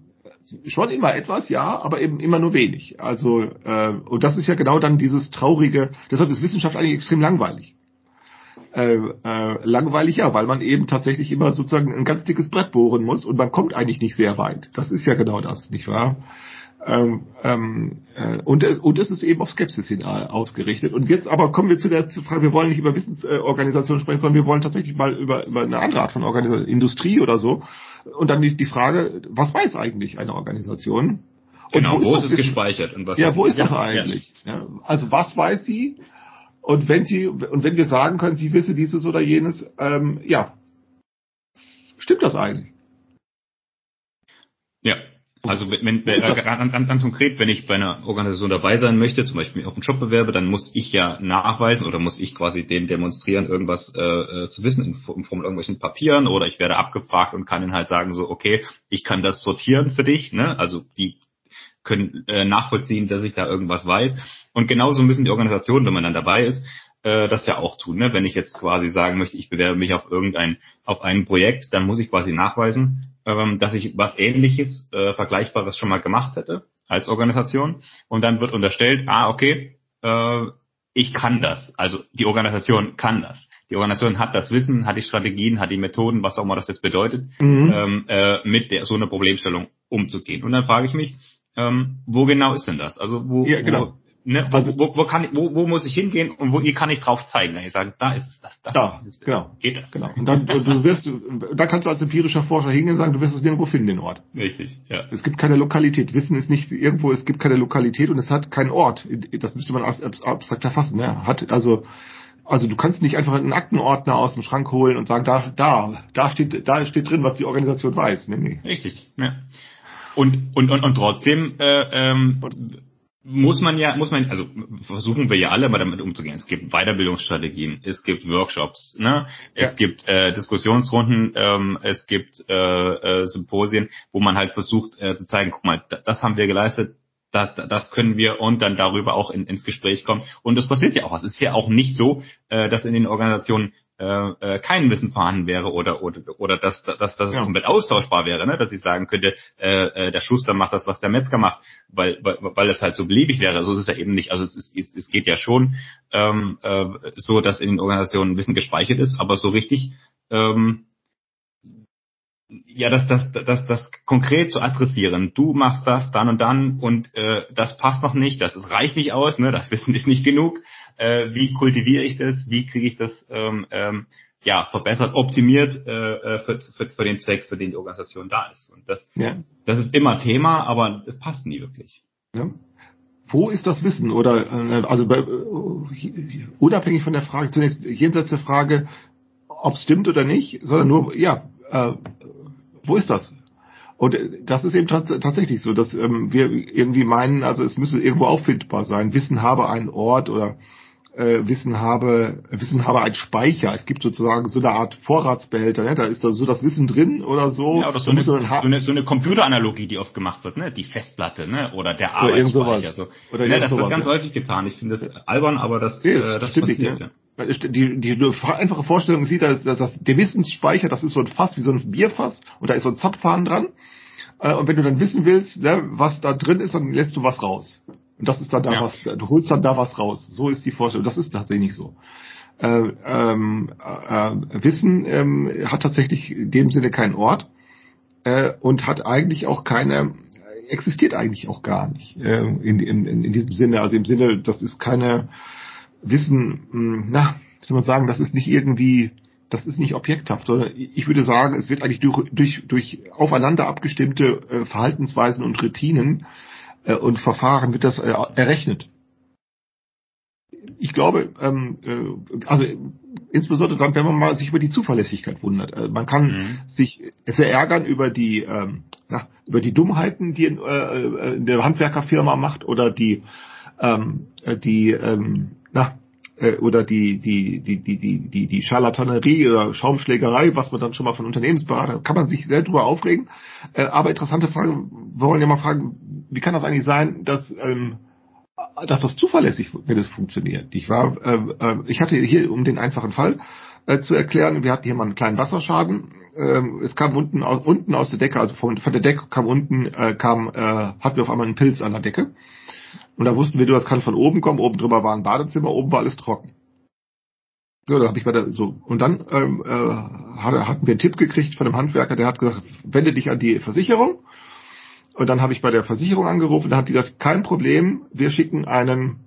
schon immer etwas, ja, aber eben immer nur wenig. Also äh, und das ist ja genau dann dieses traurige. Deshalb ist Wissenschaft eigentlich extrem langweilig. Äh, äh, langweilig ja, weil man eben tatsächlich immer sozusagen ein ganz dickes Brett bohren muss und man kommt eigentlich nicht sehr weit. Das ist ja genau das, nicht wahr? Ähm, ähm, äh, und, und es ist eben auf Skepsis hin äh, ausgerichtet. Und jetzt aber kommen wir zu der Frage, wir wollen nicht über Wissensorganisationen sprechen, sondern wir wollen tatsächlich mal über, über eine andere Art von Organisation, Industrie oder so. Und dann die, die Frage, was weiß eigentlich eine Organisation? Und genau, wo, wo ist, es gespeichert? Und was ja, wo ist das eigentlich? Ja, also was weiß sie? Und wenn sie, und wenn wir sagen können, sie wisse dieses oder jenes, ähm, ja, stimmt das eigentlich? Ja, also wenn, wenn äh, ganz, ganz, ganz konkret, wenn ich bei einer Organisation dabei sein möchte, zum Beispiel auf einen Job bewerbe, dann muss ich ja nachweisen oder muss ich quasi dem demonstrieren, irgendwas äh, äh zu wissen in, in Form von irgendwelchen Papieren oder ich werde abgefragt und kann ihnen halt sagen so, okay, ich kann das sortieren für dich, ne? Also die können äh, nachvollziehen, dass ich da irgendwas weiß. Und genauso müssen die Organisationen, wenn man dann dabei ist, äh, das ja auch tun. Ne? Wenn ich jetzt quasi sagen möchte, ich bewerbe mich auf irgendein, auf ein Projekt, dann muss ich quasi nachweisen, ähm, dass ich was ähnliches, äh, Vergleichbares schon mal gemacht hätte als Organisation. Und dann wird unterstellt, ah, okay, äh, ich kann das. Also die Organisation kann das. Die Organisation hat das Wissen, hat die Strategien, hat die Methoden, was auch immer das jetzt bedeutet, mhm. ähm, äh, mit der, so einer Problemstellung umzugehen. Und dann frage ich mich, ähm, wo genau ist denn das? Also wo, ja, genau. wo Ne, also, wo, wo, kann ich, wo, wo muss ich hingehen und wo kann ich drauf zeigen? Dann ich sage, da ist es, das, da, da ist es, genau, geht das. Genau. Und dann du wirst, da kannst du als empirischer Forscher hingehen und sagen, du wirst es nirgendwo finden, den Ort. Richtig, ja. Es gibt keine Lokalität. Wissen ist nicht irgendwo, es gibt keine Lokalität und es hat keinen Ort. Das müsste man abstrakt erfassen. Ne? Hat also also du kannst nicht einfach einen Aktenordner aus dem Schrank holen und sagen, da, da, da steht, da steht drin, was die Organisation weiß. Nee, nee. Richtig, ja. Und, und, und, und trotzdem äh, ähm, muss man ja, muss man, also versuchen wir ja alle mal damit umzugehen. Es gibt Weiterbildungsstrategien, es gibt Workshops, ne? es ja. gibt äh, Diskussionsrunden, ähm, es gibt äh, äh, Symposien, wo man halt versucht äh, zu zeigen, guck mal, das haben wir geleistet, das, das können wir und dann darüber auch in, ins Gespräch kommen. Und das passiert ja auch. Es ist ja auch nicht so, äh, dass in den Organisationen äh, äh, kein Wissen vorhanden wäre oder oder oder dass dass, dass es ja. komplett austauschbar wäre, ne? dass ich sagen könnte, äh, äh, der Schuster macht das, was der Metzger macht, weil weil, weil es halt so beliebig wäre. So ist es ja eben nicht. Also es, ist, es geht ja schon ähm, äh, so, dass in den Organisationen Wissen gespeichert ist, aber so richtig ähm, ja, das, das, das, das konkret zu adressieren. Du machst das dann und dann und äh, das passt noch nicht, das ist, reicht nicht aus, ne, das Wissen ist nicht genug äh, wie kultiviere ich das, wie kriege ich das ähm, ähm, ja, verbessert, optimiert äh, äh, für, für, für den Zweck, für den die Organisation da ist. Und das, ja. das ist immer Thema, aber es passt nie wirklich. Ja. Wo ist das Wissen? Oder äh, also bei, äh, unabhängig von der Frage, zunächst jenseits der Frage, ob es stimmt oder nicht, sondern nur, ja, äh, wo ist das? Und äh, das ist eben tats tatsächlich so, dass ähm, wir irgendwie meinen, also es müsse irgendwo auffindbar sein. Wissen habe einen Ort oder äh, Wissen habe, Wissen habe ein Speicher. Es gibt sozusagen so eine Art Vorratsbehälter, ne? da ist da so das Wissen drin oder so. Ja, oder so, eine, so, eine, so eine Computeranalogie, die oft gemacht wird, ne? die Festplatte ne? oder der oder Arbeitsspeicher. So. Oder ne, das wird ganz ja. häufig getan. Ich finde das albern, aber das, nee, äh, das passiert. Nicht, ja. Die, die, die einfache Vorstellung sieht, dass, dass der Wissensspeicher, das ist so ein Fass, wie so ein Bierfass, und da ist so ein Zapfhahn dran. Äh, und wenn du dann wissen willst, ne, was da drin ist, dann lässt du was raus. Und das ist dann da ja. was, du holst dann da was raus. So ist die Vorstellung. Das ist tatsächlich so. Äh, ähm, äh, Wissen ähm, hat tatsächlich in dem Sinne keinen Ort äh, und hat eigentlich auch keine, existiert eigentlich auch gar nicht äh, in, in, in diesem Sinne. Also im Sinne, das ist keine Wissen, hm, na, soll man sagen, das ist nicht irgendwie, das ist nicht objekthaft, sondern ich würde sagen, es wird eigentlich durch, durch, durch aufeinander abgestimmte äh, Verhaltensweisen und Routinen äh, und Verfahren wird das äh, errechnet. Ich glaube, ähm, äh, also insbesondere dann, wenn man mal sich über die Zuverlässigkeit wundert. Äh, man kann mhm. sich sehr ärgern über die ähm, na, über die Dummheiten, die in, äh, in der Handwerkerfirma macht oder die ähm, die ähm, na, äh, oder die, die, die, die, die, die, die Charlatanerie oder Schaumschlägerei, was man dann schon mal von Unternehmensberater, kann man sich sehr drüber aufregen. Äh, aber interessante Frage, wir wollen ja mal fragen, wie kann das eigentlich sein, dass, ähm, dass das zuverlässig, wenn es funktioniert? Ich war, äh, äh, ich hatte hier um den einfachen Fall äh, zu erklären, wir hatten hier mal einen kleinen Wasserschaden ähm, es kam unten aus, unten aus der Decke, also von, von der Decke kam unten, äh, kam, äh, hatten wir auf einmal einen Pilz an der Decke. Und da wussten wir, das kann von oben kommen. Oben drüber war ein Badezimmer, oben war alles trocken. So, da habe ich bei der, so. Und dann ähm, äh, hatten wir einen Tipp gekriegt von einem Handwerker, der hat gesagt, wende dich an die Versicherung. Und dann habe ich bei der Versicherung angerufen, da hat die gesagt, kein Problem, wir schicken einen,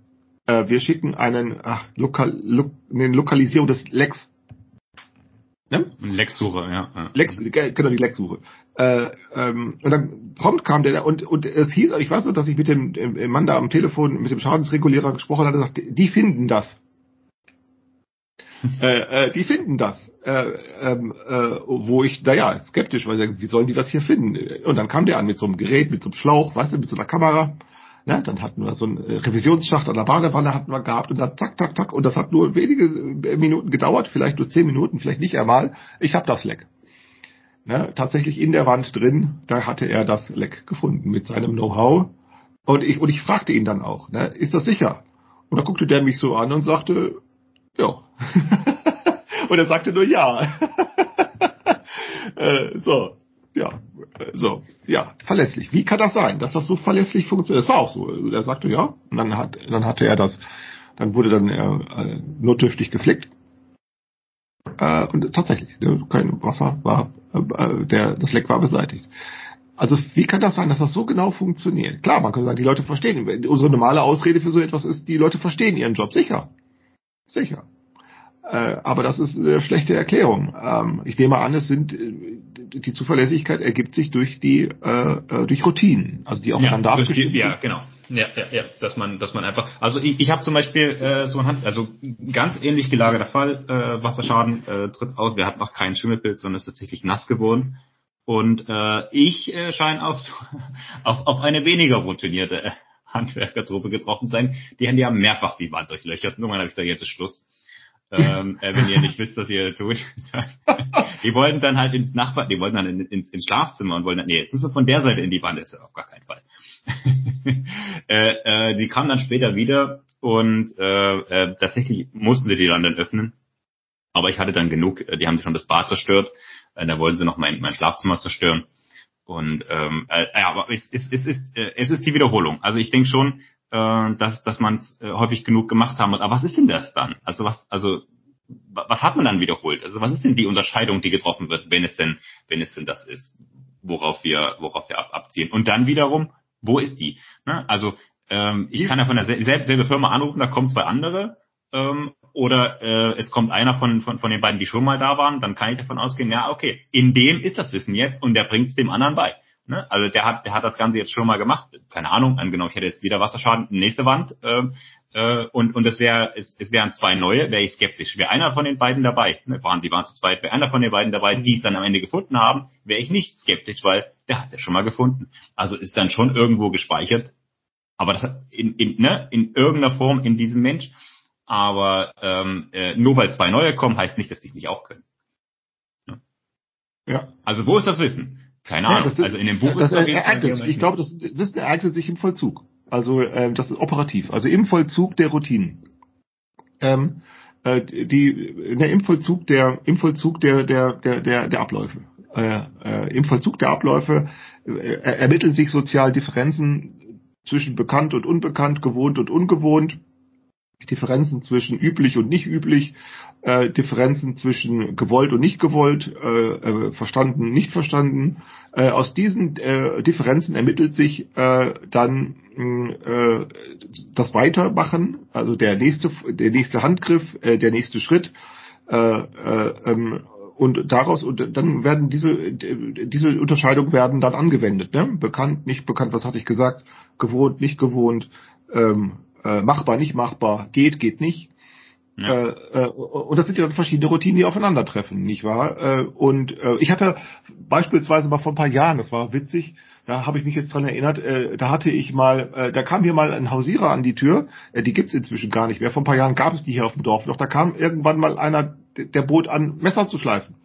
äh, wir schicken einen, ach, Lokal, Lo, eine Lokalisierung des Lex. Ne? Lex-Suche, ja. ja. Lex, genau, die Lex-Suche. Äh, ähm, und dann prompt kam der und, und es hieß, ich weiß noch, dass ich mit dem, dem Mann da am Telefon, mit dem Schadensregulierer gesprochen hatte, sagt, die finden das. äh, äh, die finden das. Äh, ähm, äh, wo ich, naja, skeptisch war, wie sollen die das hier finden? Und dann kam der an mit so einem Gerät, mit so einem Schlauch, weißt du, mit so einer Kamera. Ne, dann hatten wir so einen äh, Revisionsschacht an der Badewanne hatten wir gehabt und dann zack, zack, zack. Und das hat nur wenige Minuten gedauert, vielleicht nur zehn Minuten, vielleicht nicht einmal. Ich habe das Leck. Ne, tatsächlich in der Wand drin, da hatte er das Leck gefunden mit seinem Know-how. Und ich, und ich fragte ihn dann auch, ne, ist das sicher? Und da guckte der mich so an und sagte, ja. und er sagte nur ja. äh, so, ja, so, ja, verlässlich. Wie kann das sein, dass das so verlässlich funktioniert? Das war auch so. Er sagte ja, und dann hat, dann hatte er das, dann wurde dann äh, notdürftig geflickt. Äh, und tatsächlich, kein Wasser war, der, das Leck war beseitigt. Also wie kann das sein, dass das so genau funktioniert? Klar, man kann sagen, die Leute verstehen. Unsere normale Ausrede für so etwas ist, die Leute verstehen ihren Job. Sicher. Sicher. Äh, aber das ist eine schlechte Erklärung. Ähm, ich nehme an, es sind äh, die Zuverlässigkeit ergibt sich durch die äh, äh durch Routinen, also die aufeinander ja, abgestimmt Ja, genau. Ja, ja, ja, dass man, dass man einfach, also ich, ich habe zum Beispiel äh, so ein Hand, also ganz ähnlich gelagerter Fall, äh, Wasserschaden äh, tritt aus, wir hatten noch keinen Schimmelpilz, sondern ist tatsächlich nass geworden. Und äh, ich äh, scheine auf, auf, auf eine weniger routinierte äh, Handwerkertruppe getroffen sein. Die haben ja mehrfach die Wand durchlöchert. Irgendwann habe ich gesagt, jetzt ist Schluss ähm, äh, wenn ihr nicht wisst, was ihr tut. die wollten dann halt ins Nachbar, die wollten dann in, ins, ins Schlafzimmer und wollten dann, nee, jetzt müssen wir von der Seite in die Wand, ist ja auf gar keinen Fall. äh, äh, die kamen dann später wieder und äh, äh, tatsächlich mussten wir die dann, dann öffnen. Aber ich hatte dann genug, äh, die haben schon das Bad zerstört, äh, da wollten sie noch mein, mein Schlafzimmer zerstören. Und ähm, äh, ja, aber es, es, es, ist, äh, es ist die Wiederholung. Also ich denke schon, äh, dass, dass man es äh, häufig genug gemacht haben. Aber was ist denn das dann? Also was, also was hat man dann wiederholt? Also was ist denn die Unterscheidung, die getroffen wird, wenn es denn, wenn es denn das ist, worauf wir, worauf wir ab, abziehen? Und dann wiederum, wo ist die? Ne? Also ähm, ich kann ja von der sel selbe Firma anrufen, da kommen zwei andere, ähm, oder äh, es kommt einer von, von, von den beiden, die schon mal da waren, dann kann ich davon ausgehen, ja, okay, in dem ist das Wissen jetzt und der bringt es dem anderen bei. Ne? Also der hat, der hat das Ganze jetzt schon mal gemacht. Keine Ahnung, angenommen, ich hätte jetzt wieder Wasserschaden, nächste Wand. Äh, äh, und und es wäre, es, es wären zwei neue, wäre ich skeptisch. Wäre einer von den beiden dabei, ne? waren die waren zu zweit, wäre einer von den beiden dabei, die es dann am Ende gefunden haben, wäre ich nicht skeptisch, weil der hat es ja schon mal gefunden. Also ist dann schon irgendwo gespeichert. Aber das in, in, ne, in irgendeiner Form in diesem Mensch. Aber ähm, äh, nur weil zwei neue kommen, heißt nicht, dass die es nicht auch können. Ne? Ja. Also wo ist das Wissen? Keine Ahnung. Ja, ist, also in dem Buch das ist ereignet sich. Ich glaube, das Wissen ereignet sich im Vollzug. Also äh, das ist operativ. Also im Vollzug der Routinen. Ähm, äh, die der im Vollzug der im Vollzug der der der der, der Abläufe. Äh, äh, Im Vollzug der Abläufe äh, ermitteln sich sozial Differenzen zwischen bekannt und unbekannt, gewohnt und ungewohnt. Differenzen zwischen üblich und nicht üblich, äh, Differenzen zwischen gewollt und nicht gewollt, äh, äh, verstanden, nicht verstanden. Äh, aus diesen äh, Differenzen ermittelt sich äh, dann äh, das Weitermachen, also der nächste, der nächste Handgriff, äh, der nächste Schritt. Äh, äh, ähm, und daraus und dann werden diese diese Unterscheidungen werden dann angewendet. Ne? Bekannt, nicht bekannt, was hatte ich gesagt? Gewohnt, nicht gewohnt. Ähm, äh, machbar, nicht machbar, geht, geht nicht. Ja. Äh, äh, und das sind ja dann verschiedene Routinen, die aufeinandertreffen, nicht wahr? Äh, und äh, ich hatte beispielsweise mal vor ein paar Jahren, das war witzig, da habe ich mich jetzt dran erinnert, äh, da hatte ich mal, äh, da kam hier mal ein Hausierer an die Tür, die gibt's inzwischen gar nicht mehr. Vor ein paar Jahren gab es die hier auf dem Dorf noch. Da kam irgendwann mal einer, der bot an, Messer zu schleifen.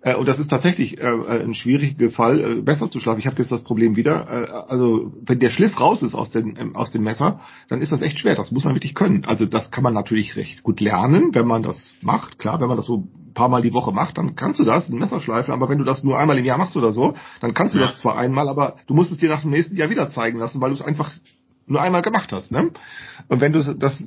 Äh, und das ist tatsächlich äh, äh, ein schwieriger Fall, äh, besser zu schlafen. Ich habe jetzt das Problem wieder. Äh, also wenn der Schliff raus ist aus, den, ähm, aus dem Messer, dann ist das echt schwer. Das muss man wirklich können. Also das kann man natürlich recht gut lernen, wenn man das macht. Klar, wenn man das so paar Mal die Woche macht, dann kannst du das, ein Messer schleifen, aber wenn du das nur einmal im Jahr machst oder so, dann kannst du Ja. das zwar einmal, aber du musst es dir nach dem nächsten Jahr wieder zeigen lassen, weil du es einfach nur einmal gemacht hast. Ne? Und wenn du das,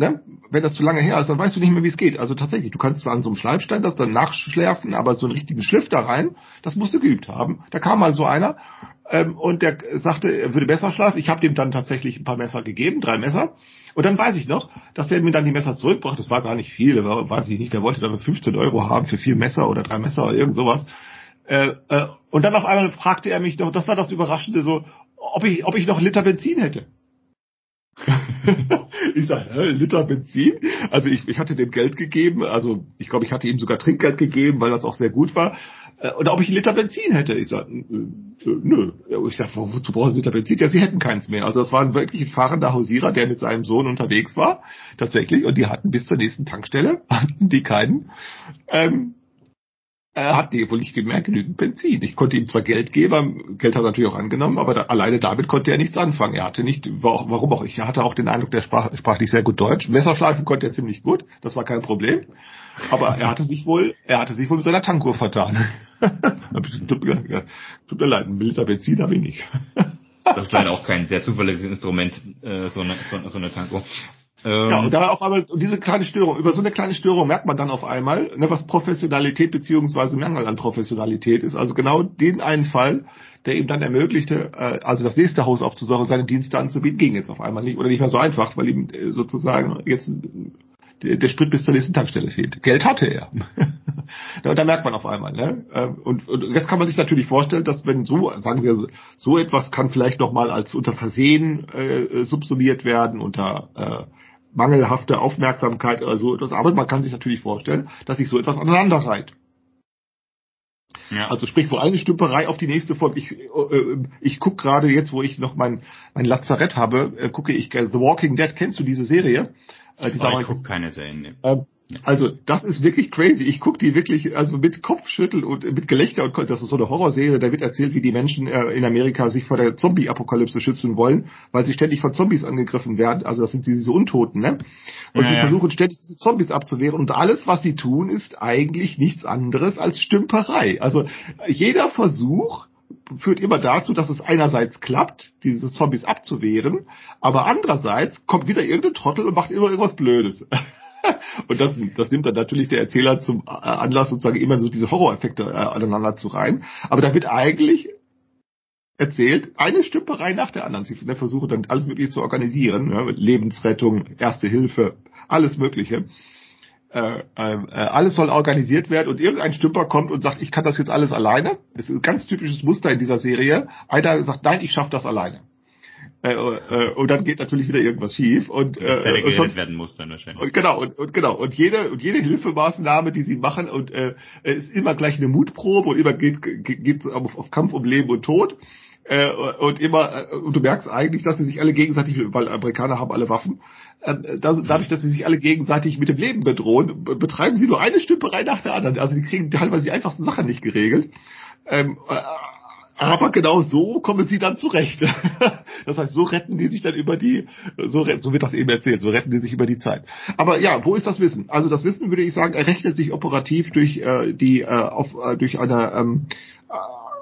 ne, wenn das zu lange her ist, dann weißt du nicht mehr, wie es geht. Also tatsächlich, du kannst zwar an so einem Schleifstein das dann nachschärfen, aber so einen richtigen Schliff da rein, das musst du geübt haben. Da kam mal so einer ähm, und der sagte, er würde Messer schleifen. Ich habe dem dann tatsächlich ein paar Messer gegeben, drei Messer. Und dann weiß ich noch, dass der mir dann die Messer zurückbrachte. Das war gar nicht viel, war, weiß ich nicht, der wollte dann 15 Euro haben für vier Messer oder drei Messer oder irgend sowas. Äh, äh, und dann auf einmal fragte er mich noch, das war das Überraschende so, ob ich, ob ich noch einen Liter Benzin hätte. ich sage, hä, Liter Benzin? Also ich, ich hatte dem Geld gegeben, also ich glaube, ich hatte ihm sogar Trinkgeld gegeben, weil das auch sehr gut war. Äh, Oder ob ich einen Liter Benzin hätte. Ich sage, nö. Ich sage, wozu brauchen Sie Liter Benzin? Ja, sie hätten keins mehr. Also das war wirklich ein fahrender Hausierer, der mit seinem Sohn unterwegs war, tatsächlich. Und die hatten bis zur nächsten Tankstelle, hatten die keinen. Ähm, er hat die wohl nicht gemerkt, genügend Benzin. Ich konnte ihm zwar Geld geben, Geld hat er natürlich auch angenommen, aber da, alleine damit konnte er nichts anfangen. Er hatte nicht, war- warum auch, ich hatte auch den Eindruck, der sprach, sprach nicht sehr gut Deutsch. Messerschleifen konnte er ziemlich gut, das war kein Problem. Aber er hatte sich wohl, er hatte sich wohl mit seiner Tankuhr vertan. Tut, mir, tut mir leid, ein Liter Benzin habe ich nicht. Das ist leider auch kein sehr zuverlässiges Instrument, äh, so eine, so, so eine Tanko. Ähm, Ja, und da auch aber und diese kleine Störung, über so eine kleine Störung merkt man dann auf einmal, ne, was Professionalität beziehungsweise Mangel an Professionalität ist. Also genau den einen Fall, der ihm dann ermöglichte, äh, also das nächste Haus aufzusuchen, seine Dienste anzubieten, ging jetzt auf einmal nicht oder nicht mehr so einfach, weil ihm äh, sozusagen jetzt äh, der, Sprit bis zur nächsten Tankstelle fehlt. Geld hatte er. ja, und da merkt man auf einmal, ne? Ähm, Und, und jetzt kann man sich natürlich vorstellen, dass wenn so, sagen wir, so- etwas kann vielleicht noch mal als unter Versehen äh, subsumiert werden, unter äh, mangelhafte Aufmerksamkeit oder so etwas. Aber man kann sich natürlich vorstellen, dass sich so etwas aneinander reiht. ja. Also sprich, wo eine Stümperei auf die nächste folgt. Ich, äh, ich gucke gerade jetzt, wo ich noch mein, mein Lazarett habe, äh, gucke ich äh, The Walking Dead. Kennst du diese Serie? Äh, diese Aber ich gucke keine Serien. Ne. Also das ist wirklich crazy. Ich gucke die wirklich also mit Kopfschütteln und mit Gelächter und das ist so eine Horrorserie. Da wird erzählt, wie die Menschen äh, in Amerika sich vor der Zombie-Apokalypse schützen wollen, weil sie ständig von Zombies angegriffen werden. Also das sind diese Untoten, ne? Und Ja, sie ja. versuchen ständig diese Zombies abzuwehren. Und alles, was sie tun, ist eigentlich nichts anderes als Stümperei. Also jeder Versuch führt immer dazu, dass es einerseits klappt, diese Zombies abzuwehren, aber andererseits kommt wieder irgendein Trottel und macht immer irgendwas Blödes. Und das, das nimmt dann natürlich der Erzähler zum äh, Anlass, sozusagen immer so diese Horroreffekte äh, aneinander zu reihen. Aber da wird eigentlich erzählt, eine Stümperei nach der anderen. Sie ne, versuchen dann alles Mögliche zu organisieren, ja, Lebensrettung, Erste Hilfe, alles Mögliche. Äh, äh, äh, alles soll organisiert werden und irgendein Stümper kommt und sagt, ich kann das jetzt alles alleine. Das ist ein ganz typisches Muster in dieser Serie. Einer sagt, nein, ich schaffe das alleine. Äh, äh, und dann geht natürlich wieder irgendwas schief und, äh, und schon, werden muss dann wahrscheinlich. und genau, und, und genau, und jede, und jede Hilfemaßnahme, die sie machen, und äh, ist immer gleich eine Mutprobe und immer geht geht auf, auf Kampf um Leben und Tod. Äh, und immer, äh, und du merkst eigentlich, dass sie sich alle gegenseitig, weil Amerikaner haben alle Waffen, äh, dass, dadurch, dass sie sich alle gegenseitig mit dem Leben bedrohen, be- betreiben sie nur eine Stümperei nach der anderen. Also die kriegen teilweise die einfachsten Sachen nicht geregelt. Ähm, äh, aber genau so kommen sie dann zurecht. Das heißt, so retten die sich dann über die, so, so wird das eben erzählt, so retten die sich über die Zeit. Aber ja, wo ist das Wissen? Also das Wissen, würde ich sagen, errechnet sich operativ durch äh, die, äh, auf, äh, durch eine ähm, äh,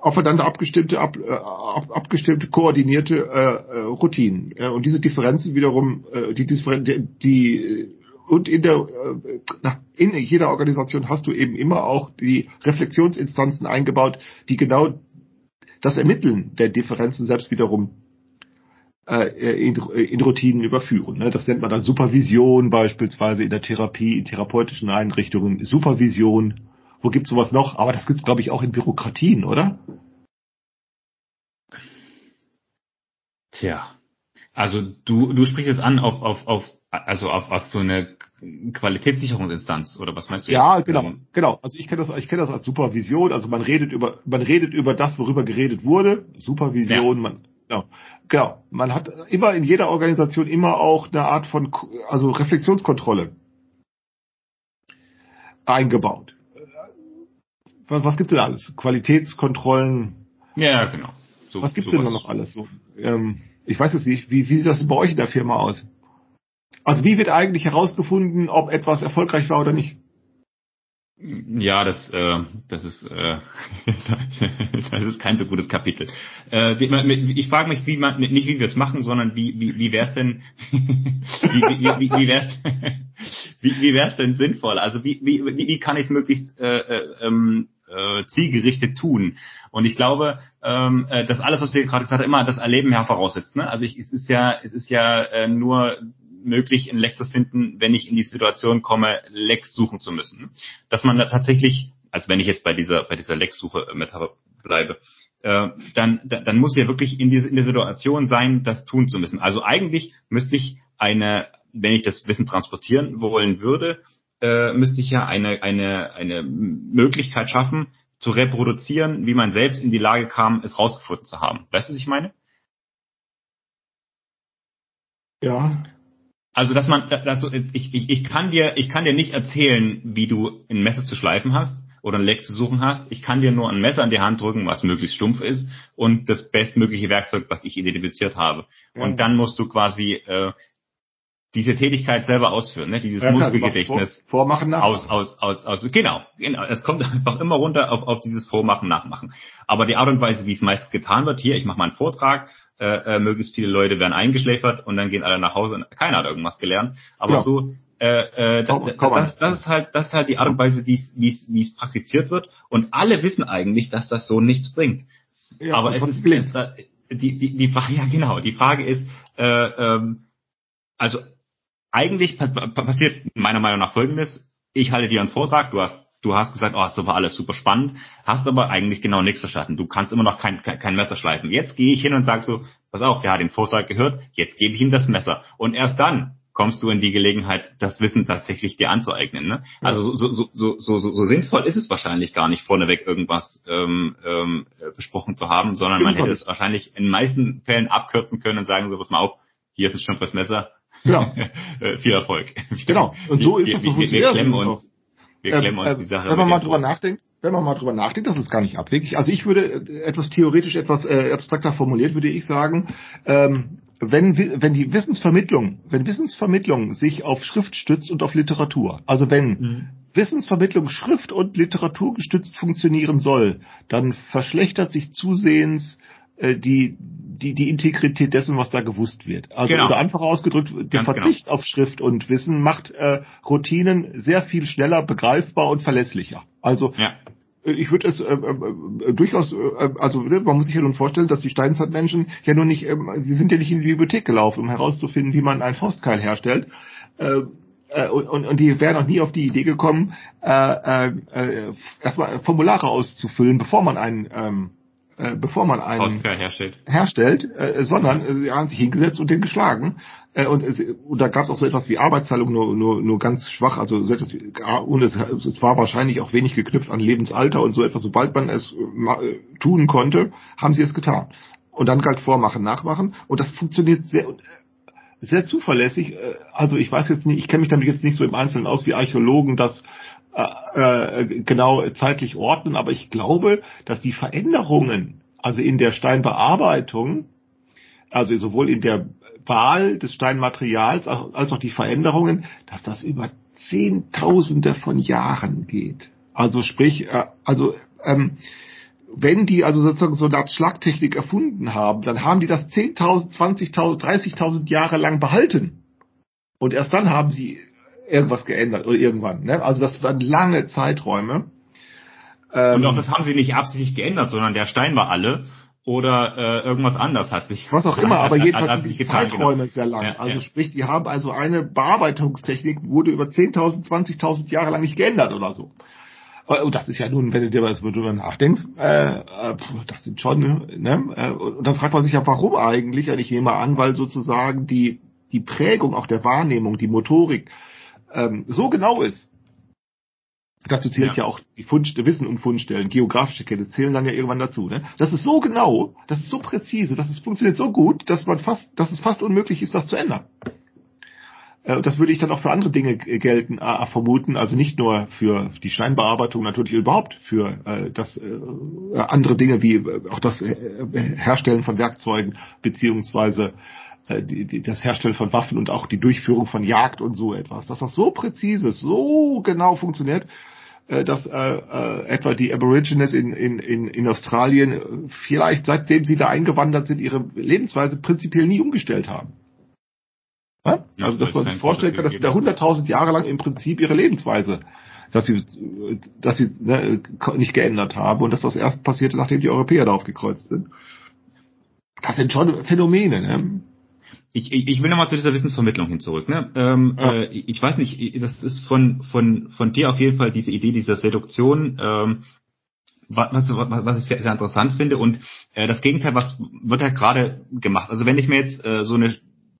aufeinander abgestimmte, ab, äh, ab, abgestimmte, koordinierte äh, äh, Routinen. Äh, und diese Differenzen wiederum, äh, die, die, die und in der äh, na, in jeder Organisation hast du eben immer auch die Reflexionsinstanzen eingebaut, die genau das Ermitteln der Differenzen selbst wiederum äh, in, in Routinen überführen. Ne? Das nennt man dann Supervision beispielsweise in der Therapie, in therapeutischen Einrichtungen. Supervision. Wo gibt's sowas noch? Aber das gibt's glaube ich auch in Bürokratien, oder? Tja. Also du, du sprichst jetzt an auf, auf, auf also auf, auf so eine Qualitätssicherungsinstanz oder was meinst du? Ja, jetzt? genau, Ähm, genau. Also ich kenne das, ich kenne das als Supervision. Also man redet über, man redet über das, worüber geredet wurde. Supervision. Man, genau, genau. Man hat immer in jeder Organisation immer auch eine Art von, also Reflexionskontrolle eingebaut. Was, was gibt's denn alles? Qualitätskontrollen. Ja, genau. So, Was gibt's denn da sowas. noch alles so? Ähm, ich weiß jetzt nicht, wie, wie sieht das denn bei euch in der Firma aus? Also wie wird eigentlich herausgefunden, ob etwas erfolgreich war oder nicht? Ja, das, äh, das ist, äh, das ist kein so gutes Kapitel. Äh, ich frage mich, wie man, nicht wie wir es machen, sondern wie, wie, wie wäre es denn, wie, wie, wie, wie wäre wie, wie wär's denn sinnvoll? Also wie, wie, wie kann ich es möglichst äh, äh, ähm, äh, zielgerichtet tun? Und ich glaube, ähm, äh, dass alles, was wir gerade gesagt haben, immer das Erleben ja voraussetzt. Ne? Also ich, es ist ja, es ist ja äh, nur möglich, ein Leck zu finden, wenn ich in die Situation komme, Lecks suchen zu müssen. Dass man da tatsächlich, also wenn ich jetzt bei dieser, bei dieser Leck-Suche Metapher bleibe, äh, dann, dann, dann muss ja wirklich in, diese, in der Situation sein, das tun zu müssen. Also eigentlich müsste ich eine, wenn ich das Wissen transportieren wollen würde, äh, müsste ich ja eine, eine, eine Möglichkeit schaffen, zu reproduzieren, wie man selbst in die Lage kam, es rausgefunden zu haben. Weißt du, was ich meine? Ja. Also, dass man, dass, ich, ich, ich kann dir, ich kann dir nicht erzählen, wie du ein Messer zu schleifen hast oder ein Leck zu suchen hast. Ich kann dir nur ein Messer in die Hand drücken, was möglichst stumpf ist und das bestmögliche Werkzeug, was ich identifiziert habe. Ja. Und dann musst du quasi äh, diese Tätigkeit selber ausführen, ne? dieses ja, Muskelgedächtnis. Vor, vormachen, nachmachen. Aus, aus, aus, aus, genau, genau. Es kommt einfach immer runter auf, auf dieses Vormachen, Nachmachen. Aber die Art und Weise, wie es meistens getan wird, hier, ich mache mal einen Vortrag, äh, äh, möglichst viele Leute werden eingeschläfert und dann gehen alle nach Hause und keiner hat irgendwas gelernt. Aber ja. so, äh, äh, komm, komm das, das, ist halt, das ist halt die Art und Weise, wie es, wie es, wie es praktiziert wird. Und alle wissen eigentlich, dass das so nichts bringt. Ja, Aber es ist blind. die, die, die Frage, ja genau, die Frage ist, äh, ähm, also eigentlich passiert meiner Meinung nach Folgendes: Ich halte dir einen Vortrag, du hast du hast gesagt, oh, das war alles super spannend, hast aber eigentlich genau nichts verstanden. Du kannst immer noch kein, kein, kein Messer schleifen. Jetzt gehe ich hin und sage so, pass auf, der hat den Vortrag gehört, jetzt gebe ich ihm das Messer. Und erst dann kommst du in die Gelegenheit, das Wissen tatsächlich dir anzueignen. Ne? Also so, so, so, so, so, so sinnvoll ist es wahrscheinlich gar nicht, vorneweg irgendwas ähm, ähm, besprochen zu haben, sondern man hätte es wahrscheinlich in den meisten Fällen abkürzen können und sagen so, pass mal auf, hier ist es schon fürs Messer. Genau. Viel Erfolg. Genau. Und so ist es so wir, wir klemmen uns wir ähm, klemmen uns äh, die Sache. Wenn man mal drüber nachdenkt, wenn man mal drüber nachdenkt, das ist gar nicht abwegig. Also ich würde äh, etwas theoretisch, etwas äh, abstrakter formuliert, würde ich sagen, ähm, wenn, wenn die Wissensvermittlung, wenn Wissensvermittlung sich auf Schrift stützt und auf Literatur, also wenn mhm. Wissensvermittlung Schrift und Literatur gestützt funktionieren soll, dann verschlechtert sich zusehends äh, die, die, die Integrität dessen, was da gewusst wird. Also genau. oder einfach ausgedrückt, der Ganz Verzicht genau. auf Schrift und Wissen macht äh, Routinen sehr viel schneller begreifbar und verlässlicher. Also ja. Äh, ich würde es äh, äh, durchaus, äh, also ne, man muss sich ja nun vorstellen, dass die Steinzeitmenschen ja nur nicht, äh, sie sind ja nicht in die Bibliothek gelaufen, um herauszufinden, wie man einen Faustkeil herstellt. Äh, und, und, und die wären auch nie auf die Idee gekommen, äh, äh, erstmal Formulare auszufüllen, bevor man einen ähm, äh, bevor man einen herstellt, herstellt äh, sondern äh, sie haben sich hingesetzt und den geschlagen. Äh, und, äh, und da gab es auch so etwas wie Arbeitsteilung, nur, nur, nur ganz schwach, also so etwas wie, und es, es war wahrscheinlich auch wenig geknüpft an Lebensalter und so etwas. Sobald man es äh, tun konnte, haben sie es getan. Und dann galt Vormachen, Nachmachen. Und das funktioniert sehr, sehr zuverlässig. Äh, also ich weiß jetzt nicht, ich kenne mich damit jetzt nicht so im Einzelnen aus wie Archäologen, das äh, äh, genau zeitlich ordnen, aber ich glaube, dass die Veränderungen, also in der Steinbearbeitung, also sowohl in der Wahl des Steinmaterials als auch die Veränderungen, dass das über Zehntausende von Jahren geht. Also sprich, äh, also ähm, wenn die also sozusagen so eine Art Schlagtechnik erfunden haben, dann haben die das 10.000, 20.000, 30.000 Jahre lang behalten. Und erst dann haben sie irgendwas geändert oder irgendwann. Ne? Also das waren lange Zeiträume. Ähm, und auch das haben sie nicht absichtlich geändert, sondern der Stein war alle oder äh, irgendwas anders hat sich. Was auch immer, aber jedenfalls hat, hat sind die getan, Zeiträume genau. sehr lang. Ja, also ja. sprich, die haben also eine Bearbeitungstechnik wurde über 10.000, 20.000 Jahre lang nicht geändert oder so. Äh, und das ist ja nun, wenn du dir was darüber nachdenkst, äh, äh, das sind schon, ne? Äh, und dann fragt man sich ja, warum eigentlich? Und ich nehme an, weil sozusagen die, die Prägung auch der Wahrnehmung, die Motorik, ähm, so genau ist, dazu zählt ja, ja auch die Fund, Wissen um Fundstellen, geografische Kenntnisse zählen dann ja irgendwann dazu. Ne? Das ist so genau, das ist so präzise, das ist, funktioniert so gut, dass man fast, dass es fast unmöglich ist, das zu ändern. Äh, das würde ich dann auch für andere Dinge gelten, äh, vermuten, also nicht nur für die Steinbearbeitung, natürlich überhaupt für äh, das äh, andere Dinge wie äh, auch das äh, Herstellen von Werkzeugen beziehungsweise äh, die, die, das Herstellen von Waffen und auch die Durchführung von Jagd und so etwas, dass das so präzise, so genau funktioniert, äh, dass äh, äh, etwa die Aborigines in, in, in, in Australien äh, vielleicht seitdem sie da eingewandert sind, ihre Lebensweise prinzipiell nie umgestellt haben. Ja? Ja, Also dass das man sich vorstellen kann, dass sie da 100.000 Jahre lang im Prinzip ihre Lebensweise, dass sie, dass sie ne, nicht geändert haben und dass das erst passierte, nachdem die Europäer darauf gekreuzt sind. Das sind schon Phänomene. Ne? Ich, ich, ich will nochmal zu dieser Wissensvermittlung hin zurück. Ne? Ähm, Ja. äh, ich weiß nicht, das ist von, von, von dir auf jeden Fall diese Idee dieser Seduktion, ähm, wa- was, was, was ich sehr, sehr interessant finde. Und äh, das Gegenteil, was wird ja gerade gemacht? Also wenn ich mir jetzt äh, so eine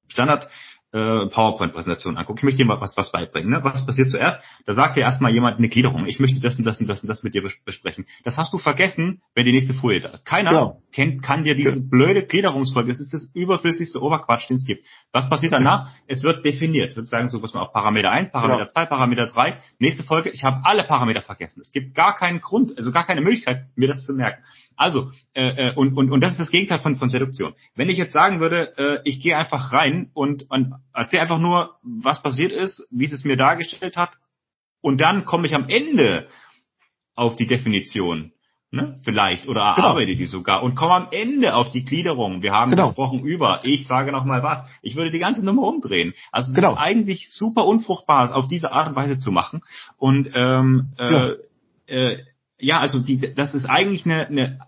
Standard äh, PowerPoint-Präsentation angucke, ich möchte dir mal was, was beibringen. Ne? Was passiert zuerst? Da sagt dir erstmal jemand eine Gliederung. Ich möchte das und das und das und das mit dir bes- besprechen. Das hast du vergessen, wenn die nächste Folie da ist. Keiner Genau. kennt, kann dir diese Ja. blöde Gliederungsfolge, das ist das überflüssigste Oberquatsch, den es gibt. Was passiert danach? Es wird definiert. Wird sagen, so was man auf Parameter 1, Parameter Ja. 2, Parameter 3. Nächste Folge, ich habe alle Parameter vergessen. Es gibt gar keinen Grund, also gar keine Möglichkeit, mir das zu merken. Also, äh, äh, und, und, und das ist das Gegenteil von, von Seduktion. Wenn ich jetzt sagen würde, äh, ich gehe einfach rein und, und erzähle einfach nur, was passiert ist, wie es es mir dargestellt hat, und dann komme ich am Ende auf die Definition, ne? vielleicht, oder Genau. erarbeite die sogar und komme am Ende auf die Gliederung. Wir haben Genau. gesprochen über, ich sage noch mal was. Ich würde die ganze Nummer umdrehen. Also es Genau. ist eigentlich super unfruchtbar, es auf diese Art und Weise zu machen. Und ähm, äh, äh, ja, also die, das ist eigentlich eine, eine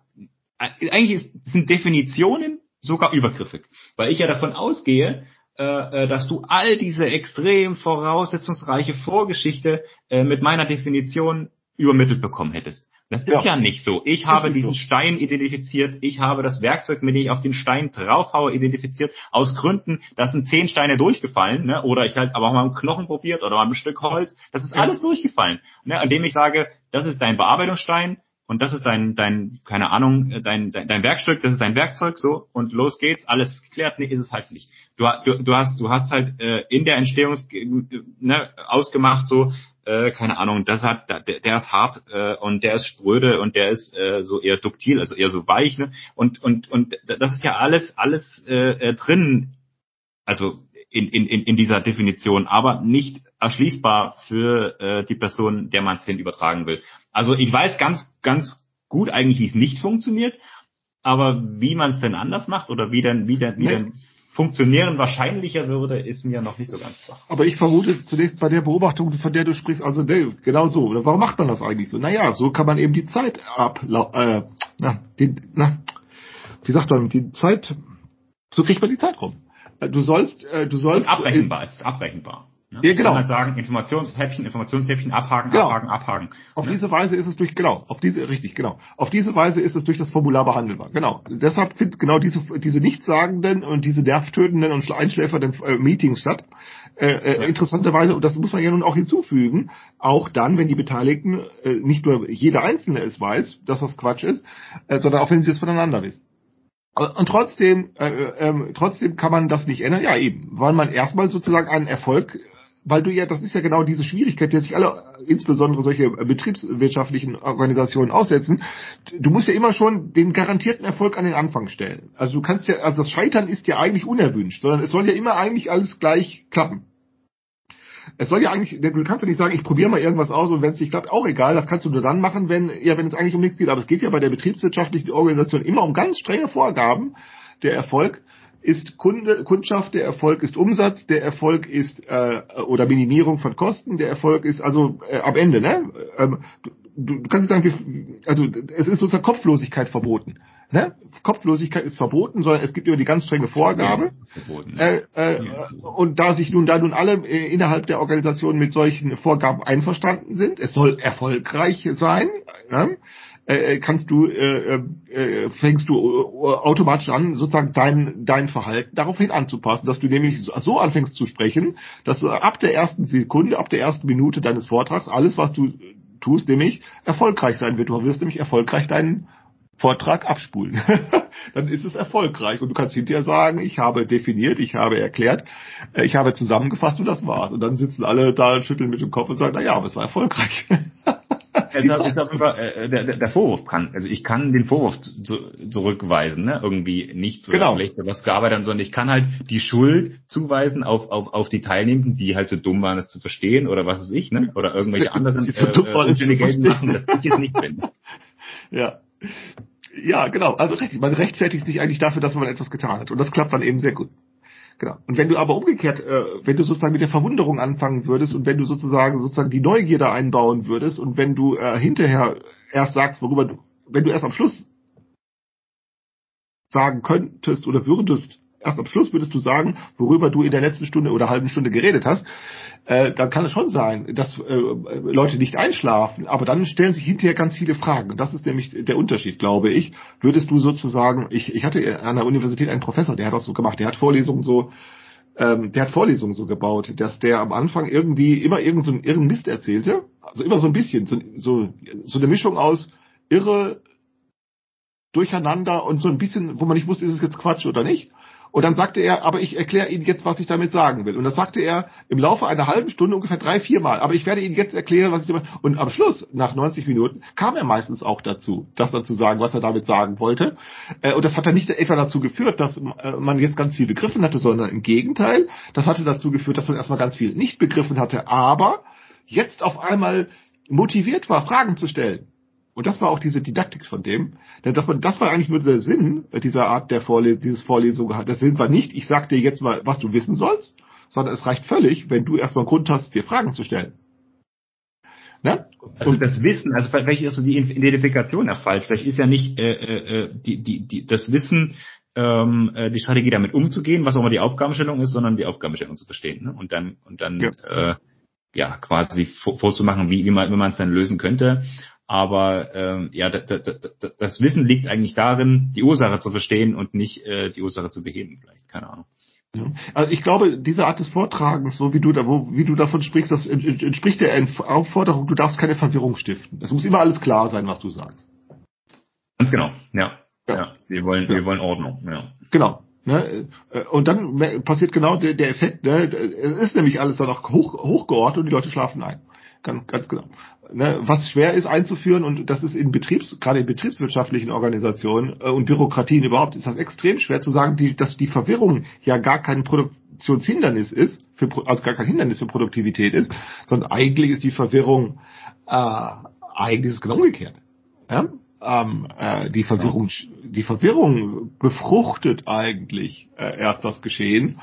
eigentlich ist, sind Definitionen sogar übergriffig, weil ich ja davon ausgehe, äh, äh, dass du all diese extrem voraussetzungsreiche Vorgeschichte äh, mit meiner Definition übermittelt bekommen hättest. Das ist Ja. ja, nicht so. Ich habe diesen so. Stein identifiziert, ich habe das Werkzeug, mit dem ich auf den Stein draufhaue, identifiziert, aus Gründen, da sind zehn Steine durchgefallen, ne? oder ich halt aber auch mal einen Knochen probiert oder mal ein Stück Holz, das ist Ja. alles durchgefallen, ne? an dem ich sage, das ist dein Bearbeitungsstein, und das ist dein, dein, keine Ahnung, äh, dein, dein, dein Werkstück, das ist dein Werkzeug, so, und los geht's, alles geklärt, nee, ist es halt nicht. Du, du, du hast, du hast halt äh, in der Entstehungs, ne, ausgemacht, so, äh, keine Ahnung, das hat, der, der ist hart äh, und der ist spröde und der ist äh, so eher duktil, also eher so weich, ne? Und, und, und das ist ja alles, alles äh, äh, drin, also in, in, in in dieser Definition, aber nicht erschließbar für äh, die Person, der man es hin übertragen will. Also ich weiß ganz, ganz gut eigentlich, wie es nicht funktioniert, aber wie man es denn anders macht oder wie denn, wie denn, wie Nee. denn funktionieren wahrscheinlicher würde, ist mir noch nicht so ganz klar. Aber ich vermute zunächst bei der Beobachtung, von der du sprichst, also ne, genau so. Warum macht man das eigentlich so? Naja, so kann man eben die Zeit ab, äh, na, die, na, wie sagt man, die Zeit, so kriegt man die Zeit rum. Äh, Du sollst, äh, du sollst. Und abrechenbar, es ist abrechenbar. Ne? Ja, genau. halt sagen, Informationshäppchen, Informationshäppchen, abhaken, Genau. abhaken, abhaken. Auf Ne? diese Weise ist es durch, genau, auf diese, richtig, genau. Auf diese Weise ist es durch das Formular behandelbar. Genau. Deshalb finden genau diese, diese nichtssagenden und diese nervtötenden und einschläfernden äh, Meetings statt. Äh, äh, Ja. Interessanterweise, und das muss man ja nun auch hinzufügen, auch dann, wenn die Beteiligten, äh, nicht nur jeder Einzelne es weiß, dass das Quatsch ist, äh, sondern auch wenn sie es voneinander wissen. Und trotzdem, äh, ähm, trotzdem kann man das nicht ändern. Ja, eben, weil man erstmal sozusagen einen Erfolg, weil du ja, das ist ja genau diese Schwierigkeit, die sich alle, insbesondere solche betriebswirtschaftlichen Organisationen aussetzen. Du musst ja immer schon den garantierten Erfolg an den Anfang stellen. Also du kannst ja, also das Scheitern ist ja eigentlich unerwünscht, sondern es soll ja immer eigentlich alles gleich klappen. Es soll ja eigentlich, du kannst ja nicht sagen, ich probiere mal irgendwas aus und wenn es nicht klappt, auch egal, das kannst du nur dann machen, wenn, ja, wenn es eigentlich um nichts geht. Aber es geht ja bei der betriebswirtschaftlichen Organisation immer um ganz strenge Vorgaben. Der Erfolg ist Kunde, Kundschaft, der Erfolg ist Umsatz, der Erfolg ist äh, oder Minimierung von Kosten, der Erfolg ist also äh, am Ende, ne? Ähm, du, du kannst sagen, wir, also es ist sozusagen Kopflosigkeit verboten. Ne? Kopflosigkeit ist verboten, sondern es gibt immer die ganz strenge Vorgabe. Verboten, ne? Äh, äh, Ja. Und da sich nun, da nun alle äh, innerhalb der Organisation mit solchen Vorgaben einverstanden sind, es soll erfolgreich sein, ne? Äh, kannst du, äh, äh, fängst du äh, automatisch an, sozusagen dein, dein Verhalten daraufhin anzupassen, dass du nämlich so- anfängst zu sprechen, dass du ab der ersten Sekunde, ab der ersten Minute deines Vortrags alles, was du tust, nämlich erfolgreich sein wird. Du wirst nämlich erfolgreich deinen Vortrag abspulen. Dann ist es erfolgreich und du kannst hinterher sagen, ich habe definiert, ich habe erklärt, äh, ich habe zusammengefasst und das war's. Und dann sitzen alle da schütteln mit dem Kopf und sagen, na ja, aber es war erfolgreich. es ist, ist auf jeden Fall, der, der Vorwurf kann, also ich kann den Vorwurf zu, zurückweisen, ne? irgendwie nicht so Genau. schlecht was gearbeitet haben, sondern ich kann halt die Schuld zuweisen auf, auf, auf die Teilnehmenden, die halt so dumm waren, es zu verstehen oder was weiß ich, ne? oder irgendwelche anderen Die so dumm äh, waren, es zu machen, dass ich jetzt nicht bin. Ja. Ja, genau. Also richtig. Man rechtfertigt sich eigentlich dafür, dass man etwas getan hat. Und das klappt dann eben sehr gut. Genau. Und wenn du aber umgekehrt, äh, wenn du sozusagen mit der Verwunderung anfangen würdest und wenn du sozusagen sozusagen die Neugierde einbauen würdest und wenn du äh, hinterher erst sagst, worüber du, wenn du erst am Schluss sagen könntest oder würdest, erst am Schluss würdest du sagen, worüber du in der letzten Stunde oder halben Stunde geredet hast, äh, dann kann es schon sein, dass äh, Leute nicht einschlafen, aber dann stellen sich hinterher ganz viele Fragen. Das ist nämlich der Unterschied, glaube ich. Würdest du sozusagen, ich, ich hatte an der Universität einen Professor, der hat das so gemacht, der hat Vorlesungen so, ähm, der hat Vorlesungen so gebaut, dass der am Anfang irgendwie immer irgend so einen irren Mist erzählte, also immer so ein bisschen, so, so, so eine Mischung aus irre, durcheinander und so ein bisschen, wo man nicht wusste, ist es jetzt Quatsch oder nicht. Und dann sagte er, aber ich erkläre Ihnen jetzt, was ich damit sagen will. Und das sagte er im Laufe einer halben Stunde ungefähr drei, vier Mal. Aber ich werde Ihnen jetzt erklären, was ich damit... Und am Schluss, nach 90 Minuten, kam er meistens auch dazu, das dann zu sagen, was er damit sagen wollte. Äh, Und das hat dann nicht etwa dazu geführt, dass äh, man jetzt ganz viel begriffen hatte, sondern im Gegenteil, das hatte dazu geführt, dass man erstmal ganz viel nicht begriffen hatte, aber jetzt auf einmal motiviert war, Fragen zu stellen. Und das war auch diese Didaktik von dem. Denn das war, das war eigentlich nur der Sinn dieser Art der Vorle dieses Vorlesung gehabt. Der Sinn war nicht, ich sag dir jetzt mal, was du wissen sollst, sondern es reicht völlig, wenn du erstmal Grund hast, dir Fragen zu stellen. Ne? Also das Wissen, also vielleicht ist so die Identifikation ja falsch. Vielleicht ist ja nicht äh, äh, die, die, die, das Wissen, ähm, äh, die Strategie damit umzugehen, was auch immer die Aufgabenstellung ist, sondern die Aufgabenstellung zu verstehen. Ne? Und dann und dann Ja. ja, äh, ja quasi vor, vorzumachen, wie, wie man wie man es dann lösen könnte. Aber ähm, ja, da, da, da, da- das Wissen liegt eigentlich darin, die Ursache zu verstehen und nicht äh, die Ursache zu beheben. Vielleicht, keine Ahnung. Also ich glaube, diese Art des Vortragens, so wie du da, wo, wie du davon sprichst, das ent- ent- entspricht der Aufforderung, du darfst keine Verwirrung stiften. Es muss immer alles klar sein, was du sagst. Ganz genau, ja. Ja. Ja, wir wollen, Ja. wir wollen Ordnung, ja. Genau. Ne? äh, Und dann passiert genau der, der Effekt, ne? es ist nämlich alles dann auch hoch, hochgeordnet und die Leute schlafen ein. Ganz, ganz genau. Ne? Was schwer ist einzuführen und das ist in Betriebs, gerade in betriebswirtschaftlichen Organisationen äh, und Bürokratien überhaupt, ist das extrem schwer zu sagen, die, dass die Verwirrung ja gar kein Produktionshindernis ist, für, also gar kein Hindernis für Produktivität ist, sondern eigentlich ist die Verwirrung, äh, eigentlich ist es genau umgekehrt. Ja? Ähm, äh, die Verwirrung, die Verwirrung befruchtet eigentlich äh, erst das Geschehen.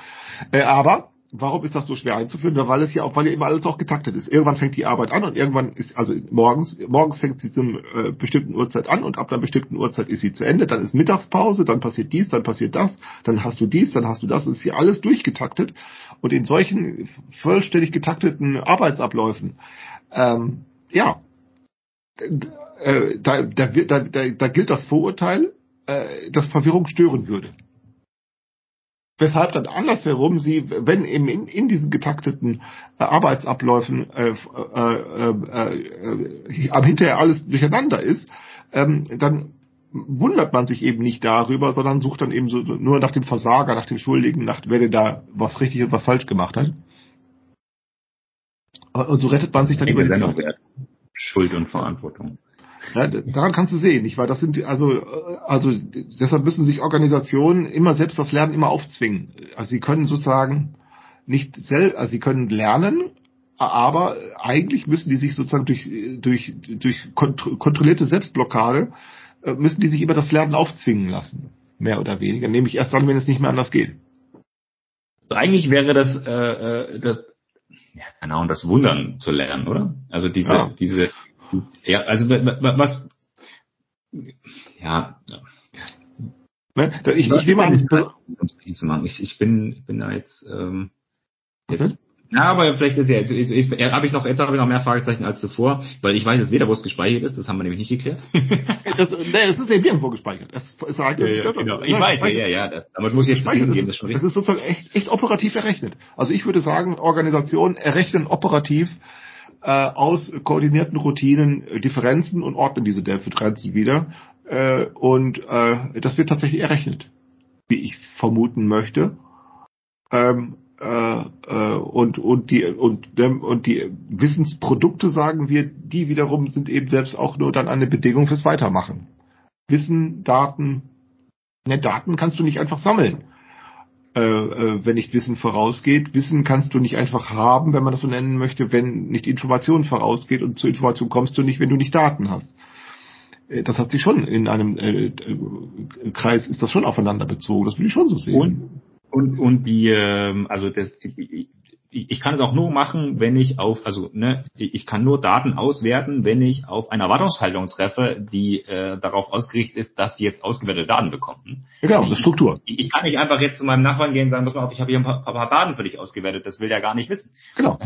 Äh, aber warum ist das so schwer einzuführen? Weil es ja auch, weil ja immer alles auch getaktet ist. Irgendwann fängt die Arbeit an und irgendwann ist, also morgens, morgens fängt sie zum äh, bestimmten Uhrzeit an und ab einer bestimmten Uhrzeit ist sie zu Ende. Dann ist Mittagspause, dann passiert dies, dann passiert das, dann hast du dies, dann hast du das. Ist hier alles durchgetaktet. Und in solchen vollständig getakteten Arbeitsabläufen, ähm, ja, äh, da, da, da, da, da gilt das Vorurteil, äh, dass Verwirrung stören würde. Weshalb dann andersherum sie, wenn eben in, in diesen getakteten äh, Arbeitsabläufen äh, äh, äh, äh, am hinterher alles durcheinander ist, ähm, dann wundert man sich eben nicht darüber, sondern sucht dann eben so, so nur nach dem Versager, nach dem Schuldigen, nach wer denn da was richtig und was falsch gemacht hat. Und so rettet man sich dann über die. Schuld und Verantwortung. Ja, daran kannst du sehen, nicht wahr? Das sind also äh, also deshalb müssen sich Organisationen immer selbst das Lernen immer aufzwingen. Also sie können sozusagen nicht selbst, also sie können lernen, aber eigentlich müssen die sich sozusagen durch durch durch kont kontrollierte Selbstblockade äh, müssen die sich immer das Lernen aufzwingen lassen, mehr oder weniger. Nämlich erst dann, wenn es nicht mehr anders geht. Also eigentlich wäre das, äh, äh, das, ja, Ahnung, das Wundern zu lernen, oder? Also diese, Ja. diese, ja, also wa- wa- was, ja, ja. Ne? Ich, ich nehme an, es. Ich, ich bin, bin da jetzt, ähm, jetzt Okay. ja, aber vielleicht ist ja, jetzt, ich, ich, habe ich noch, jetzt habe ich noch mehr Fragezeichen als zuvor, weil ich weiß jetzt weder, wo es gespeichert ist, das haben wir nämlich nicht geklärt. das, nee, das ist eben nirgendwo gespeichert. Es, es, es, genau. Ich weiß, ja, ja, ja, das, aber das muss ich jetzt Speichern. zugeben, Das, ist schon ist sozusagen echt, echt operativ errechnet. Also ich würde sagen, Organisationen errechnen operativ äh, aus koordinierten Routinen äh, Differenzen und ordnen diese Differenzen wieder. Äh, und äh, das wird tatsächlich errechnet, wie ich vermuten möchte. Ähm, äh, äh, und und die und und die Wissensprodukte sagen wir, die wiederum sind eben selbst auch nur dann eine Bedingung fürs Weitermachen. Wissen, Daten, ne, Daten kannst du nicht einfach sammeln, äh, äh, wenn nicht Wissen vorausgeht. Wissen kannst du nicht einfach haben, wenn man das so nennen möchte, wenn nicht Information vorausgeht und zur Information kommst du nicht, wenn du nicht Daten hast. Äh, das hat sich schon in einem äh, äh, Kreis ist das schon aufeinander bezogen. Das würde ich schon so sehen. Und, und, und die, ähm, also das, ich kann es auch nur machen, wenn ich auf, also ne, ich kann nur Daten auswerten, wenn ich auf eine Erwartungshaltung treffe, die äh, darauf ausgerichtet ist, dass sie jetzt ausgewertete Daten bekommen. Genau, eine Struktur. Ich, ich, kann nicht einfach jetzt zu meinem Nachbarn gehen und sagen, pass mal auf, ich habe hier ein paar, paar, Daten für dich ausgewertet, das will der gar nicht wissen. Genau.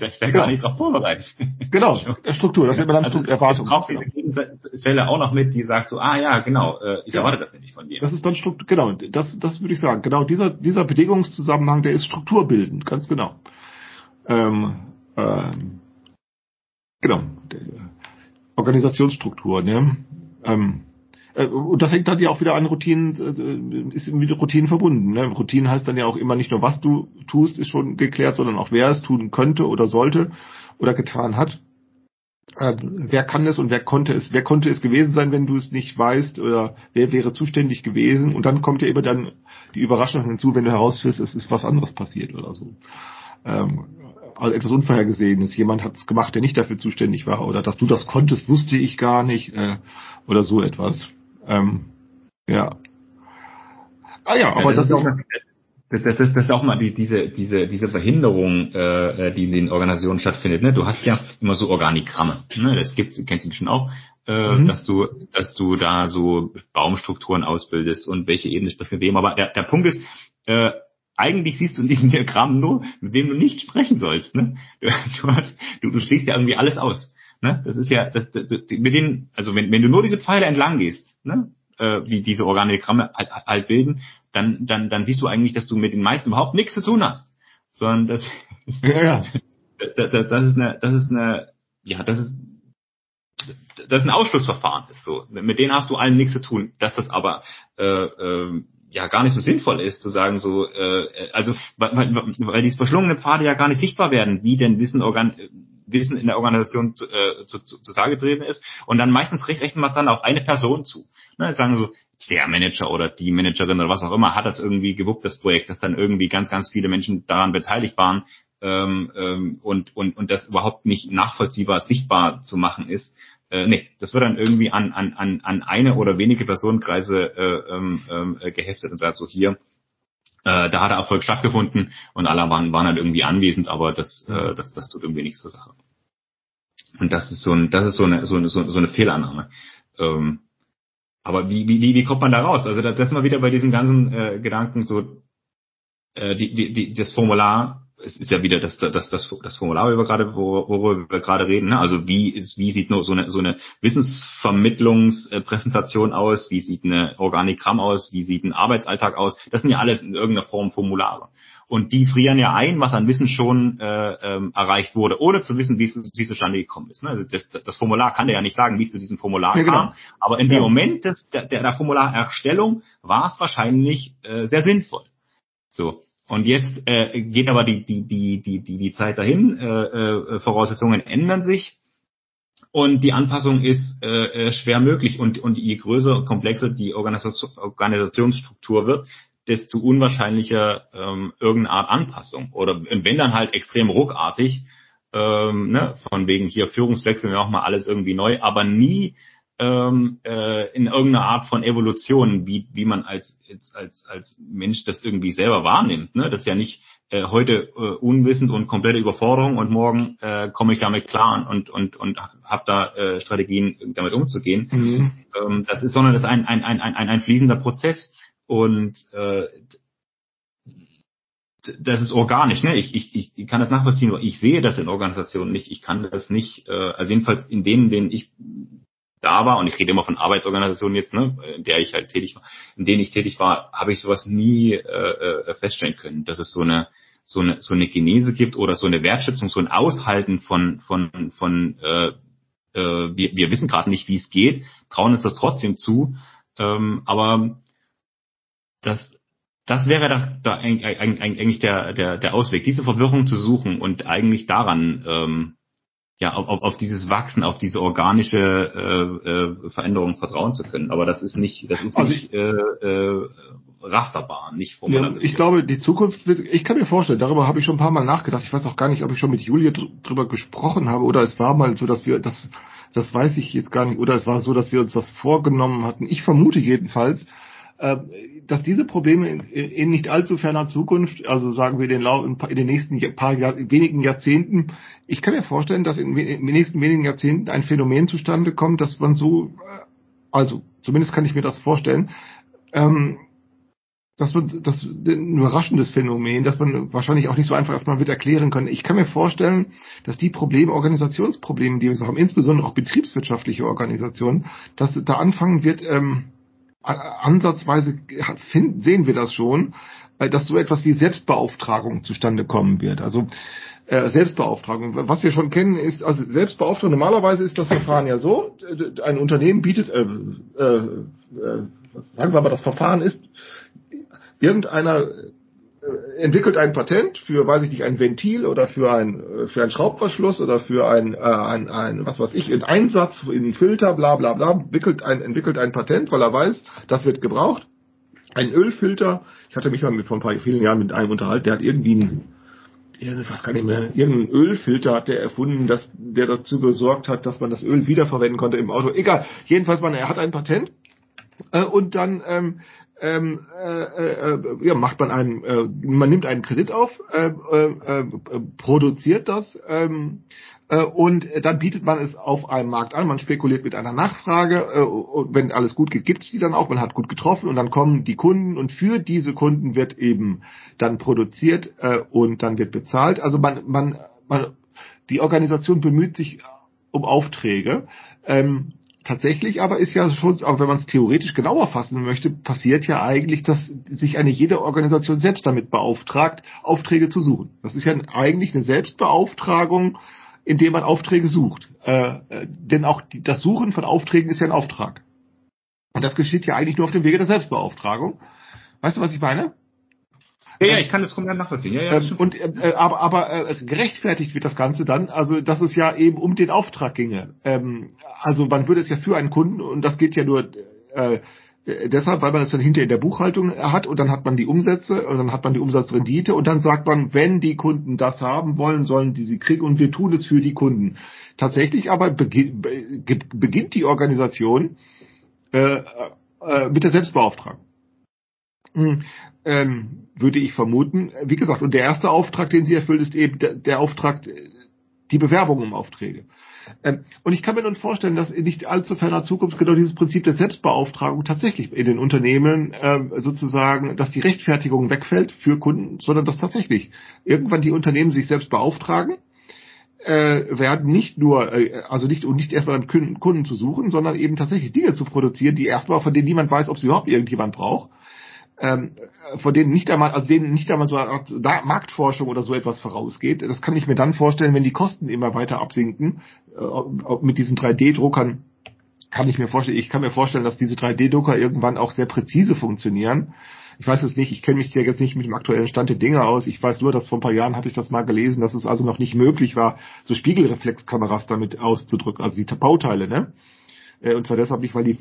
Ich wäre gar nicht darauf vorbereitet. Genau, Struktur, das ist immer dann also, Erwartung. Ich brauche diese Gegensätze auch noch mit, die sagt so, ah ja, genau, äh, ich ja. erwarte das nämlich von dir. Das ist dann Struktur, genau, das, das würde ich sagen. Genau, dieser, dieser Bedingungszusammenhang, der ist strukturbildend, ganz genau. Ähm, ähm, genau, Organisationsstruktur, ne? Ähm, äh, und das hängt dann ja auch wieder an Routinen, äh, ist mit Routinen verbunden. Ne? Routinen heißt dann ja auch immer nicht nur, was du tust, ist schon geklärt, sondern auch wer es tun könnte oder sollte oder getan hat. Äh, wer kann es und wer konnte es, wer konnte es gewesen sein, wenn du es nicht weißt oder wer wäre zuständig gewesen und dann kommt ja immer dann die Überraschung hinzu, wenn du herausfindest, es ist was anderes passiert oder so. Ähm, also etwas Unvorhergesehenes. Jemand hat es gemacht, der nicht dafür zuständig war. Oder dass du das konntest, wusste ich gar nicht. Äh, oder so etwas. Ähm, ja. Ah ja, aber ja, das, das, ist auch, das, das, das ist auch mal die, diese, diese, diese Verhinderung, äh, äh, die in den Organisationen stattfindet. Ne? Du hast ja immer so Organigramme. Ne? Das gibt, kennst du schon auch, äh, mhm. dass du, dass du da so Baumstrukturen ausbildest und welche Ebene spricht mit wem. Aber der, der Punkt ist, äh, eigentlich siehst du in diesem Diagramm nur, mit wem du nicht sprechen sollst. Ne? Du, du, hast, du, du schließt ja irgendwie alles aus. Ne? Das ist ja, das, das, mit denen, also wenn, wenn du nur diese Pfeile entlang gehst, ne? äh, wie diese Organigramme halt, halt bilden, dann, dann, dann siehst du eigentlich, dass du mit den meisten überhaupt nichts zu tun hast. Sondern das, ja, ja. das, das, das ist eine, das ist eine, ja, das ist das ist ein Ausschlussverfahren ist so. Mit denen hast du allen nichts zu tun. Dass das aber äh, äh, ja gar nicht so sinnvoll ist, zu sagen so, äh, also weil, weil, weil diese verschlungenen Pfade ja gar nicht sichtbar werden, wie denn Wissen, Organ, Wissen in der Organisation zu, äh, zu, zu, zutage treten ist. Und dann meistens rechnen wir es dann auf eine Person zu. Ne, sagen so, der Manager oder die Managerin oder was auch immer hat das irgendwie gewuppt, das Projekt, dass dann irgendwie ganz, ganz viele Menschen daran beteiligt waren ähm, ähm, und, und, und das überhaupt nicht nachvollziehbar sichtbar zu machen ist äh, nee, das wird dann irgendwie an, an, an, an eine oder wenige Personenkreise äh, ähm, ähm, äh, geheftet und sagt so hier, äh, da hat der Erfolg stattgefunden und alle waren, waren halt irgendwie anwesend, aber das, äh, das, das tut irgendwie nichts zur Sache. Und das ist so ein, das ist so eine, so eine, so eine Fehlannahme. Ähm, aber wie, wie, wie kommt man da raus? Also das ist mal wieder bei diesen ganzen äh, Gedanken so, äh, die, die, die, das Formular es ist ja wieder das, das, das, das Formular, worüber wir gerade, worüber wir gerade reden. Ne? Also wie ist, wie sieht nur so eine, so eine Wissensvermittlungspräsentation aus? Wie sieht eine Organigramm aus? Wie sieht ein Arbeitsalltag aus? Das sind ja alles in irgendeiner Form Formulare. Und die frieren ja ein, was an Wissen schon äh, ähm, erreicht wurde, ohne zu wissen, wie es, wie es zustande gekommen ist. Ne? Also das, das Formular kann der ja nicht sagen, wie es zu diesem Formular ja, genau. kam. Aber in dem Moment des, der, der Formularerstellung war es wahrscheinlich äh, sehr sinnvoll. So. Und jetzt äh, geht aber die, die, die, die, die, die Zeit dahin, äh, äh, Voraussetzungen ändern sich und die Anpassung ist äh, äh schwer möglich. Und, und je größer, komplexer die Organisation, Organisationsstruktur wird, desto unwahrscheinlicher ähm, irgendeine Art Anpassung. Oder wenn dann halt extrem ruckartig, ähm, ne, von wegen hier Führungswechsel, wir machen mal alles irgendwie neu, aber nie ähm, äh, in irgendeiner Art von Evolution, wie, wie man als, als, als, Mensch das irgendwie selber wahrnimmt. Ne? Das ist ja nicht äh, heute äh, unwissend und komplette Überforderung und morgen äh, komme ich damit klar und, und, und habe da äh, Strategien, damit umzugehen. Mhm. Ähm, das ist, sondern das ist ein, ein, ein, ein, ein fließender Prozess und äh, das ist organisch, ne? Ich, ich, ich kann das nachvollziehen, ich sehe das in Organisationen nicht, ich kann das nicht, äh, also jedenfalls in denen, denen ich da war, und ich rede immer von Arbeitsorganisationen jetzt, ne, in der ich halt tätig war, in denen ich tätig war, habe ich sowas nie äh, äh, feststellen können, dass es so eine so eine so eine Genese gibt oder so eine Wertschätzung, so ein Aushalten von von von äh, äh, wir, wir wissen gerade nicht, wie es geht, trauen uns das trotzdem zu, ähm, aber das das wäre da, da eigentlich der, der, der Ausweg, diese Verwirrung zu suchen und eigentlich daran ähm, ja, auf, auf dieses Wachsen, auf diese organische äh, äh, Veränderung vertrauen zu können. Aber das ist nicht, das ist Also nicht äh, äh, rasterbar, nicht Ja, ich glaube, die Zukunft wird, ich kann mir vorstellen, darüber habe ich schon ein paar Mal nachgedacht. Ich weiß auch gar nicht, ob ich schon mit Julia dr drüber gesprochen habe oder es war mal so, dass wir das, das weiß ich jetzt gar nicht, oder es war so, dass wir uns das vorgenommen hatten. Ich vermute jedenfalls, äh, dass diese Probleme in, in nicht allzu ferner Zukunft, also sagen wir den Lau in, in den nächsten paar Jahr, wenigen Jahrzehnten, ich kann mir vorstellen, dass in, in den nächsten wenigen Jahrzehnten ein Phänomen zustande kommt, dass man so, äh, also zumindest kann ich mir das vorstellen, ähm, das wird das ein überraschendes Phänomen, das man wahrscheinlich auch nicht so einfach erstmal wird erklären können. Ich kann mir vorstellen, dass die Probleme, Organisationsprobleme, die wir so haben, insbesondere auch betriebswirtschaftliche Organisationen, dass da anfangen wird, ähm, ansatzweise sehen wir das schon, äh, dass so etwas wie Selbstbeauftragung zustande kommen wird. Also äh, Selbstbeauftragung. Was wir schon kennen, ist, also Selbstbeauftragung, normalerweise ist das Verfahren ja so, ein Unternehmen bietet, äh, äh, äh, sagen wir mal, das Verfahren ist, irgendeiner entwickelt ein Patent für, weiß ich nicht, ein Ventil oder für ein äh, für einen Schraubverschluss oder für ein, äh, ein, ein was weiß ich, einen Einsatz in einen Filter, bla bla bla, entwickelt ein, entwickelt ein Patent, weil er weiß, das wird gebraucht. Ein Ölfilter, ich hatte mich mal mit vor ein paar vielen Jahren mit einem unterhalten, der hat irgendwie einen irgendwas kann ich mehr, irgendeinen Ölfilter hat der erfunden, dass der dazu gesorgt hat, dass man das Öl wiederverwenden konnte im Auto. Egal, jedenfalls man, er hat ein Patent äh, und dann ähm, ähm, äh, äh, ja, macht man einen, äh, man nimmt einen Kredit auf, äh, äh, äh, produziert das ähm, äh, und dann bietet man es auf einem Markt an. Man spekuliert mit einer Nachfrage und wenn alles gut geht, gibt's die dann auch. Man hat gut getroffen und dann kommen die Kunden und für diese Kunden wird eben dann produziert und dann wird bezahlt. Also man, man, man, die Organisation bemüht sich um Aufträge. Ähm, Tatsächlich aber ist ja schon, auch wenn man es theoretisch genauer fassen möchte, passiert ja eigentlich, dass sich eine jede Organisation selbst damit beauftragt, Aufträge zu suchen. Das ist ja eigentlich eine Selbstbeauftragung, indem man Aufträge sucht. Äh, äh, denn auch die, das Suchen von Aufträgen ist ja ein Auftrag. Und das geschieht ja eigentlich nur auf dem Wege der Selbstbeauftragung. Weißt du, was ich meine? Ja, ja, ich kann das komplett nachvollziehen. Ja, ja, Ähm, und äh, aber aber äh, gerechtfertigt wird das Ganze dann, also dass es ja eben um den Auftrag ginge. Ähm, also man würde es ja für einen Kunden und das geht ja nur äh, äh, deshalb, weil man es dann hinter in der Buchhaltung hat und dann hat man die Umsätze und dann hat man die Umsatzrendite und dann sagt man, wenn die Kunden das haben wollen, sollen die sie kriegen und wir tun es für die Kunden. Tatsächlich aber beginn, be- beginnt die Organisation äh, äh, mit der Selbstbeauftragung. Hm, ähm, würde ich vermuten. Wie gesagt, und der erste Auftrag, den sie erfüllt, ist eben der, der Auftrag, äh, die Bewerbung um Aufträge. Ähm, und ich kann mir nun vorstellen, dass in nicht allzu ferner Zukunft genau dieses Prinzip der Selbstbeauftragung tatsächlich in den Unternehmen ähm, sozusagen, dass die Rechtfertigung wegfällt für Kunden, sondern dass tatsächlich irgendwann die Unternehmen sich selbst beauftragen äh, werden nicht nur, äh, also nicht und nicht erstmal Kunden, Kunden zu suchen, sondern eben tatsächlich Dinge zu produzieren, die erstmal von denen niemand weiß, ob sie überhaupt irgendjemand braucht ähm, von denen nicht einmal, also denen nicht einmal so eine Art Marktforschung oder so etwas vorausgeht. Das kann ich mir dann vorstellen, wenn die Kosten immer weiter absinken. Äh, mit diesen 3D-Druckern kann ich mir vorstellen, ich kann mir vorstellen, dass diese 3D-Drucker irgendwann auch sehr präzise funktionieren. Ich weiß es nicht, ich kenne mich ja jetzt nicht mit dem aktuellen Stand der Dinge aus. Ich weiß nur, dass vor ein paar Jahren hatte ich das mal gelesen, dass es also noch nicht möglich war, so Spiegelreflexkameras damit auszudrücken, also die Bauteile, ne? Äh, Und zwar deshalb nicht, weil die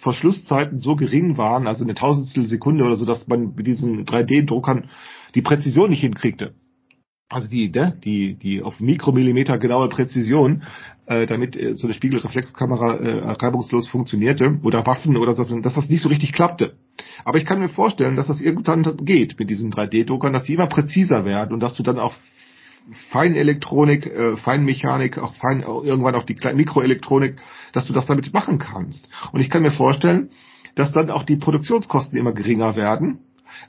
Verschlusszeiten so gering waren, also eine Tausendstel Sekunde oder so, dass man mit diesen 3D-Druckern die Präzision nicht hinkriegte. Also die, ne, die, die auf Mikromillimeter genaue Präzision, äh, damit äh, so eine Spiegelreflexkamera äh, reibungslos funktionierte oder Waffen oder so, dass das nicht so richtig klappte. Aber ich kann mir vorstellen, dass das irgendwann geht mit diesen 3D-Druckern, dass die immer präziser werden und dass du dann auch Feinelektronik, äh, Feinmechanik, auch fein, auch irgendwann auch die Mikroelektronik, dass du das damit machen kannst. Und ich kann mir vorstellen, dass dann auch die Produktionskosten immer geringer werden.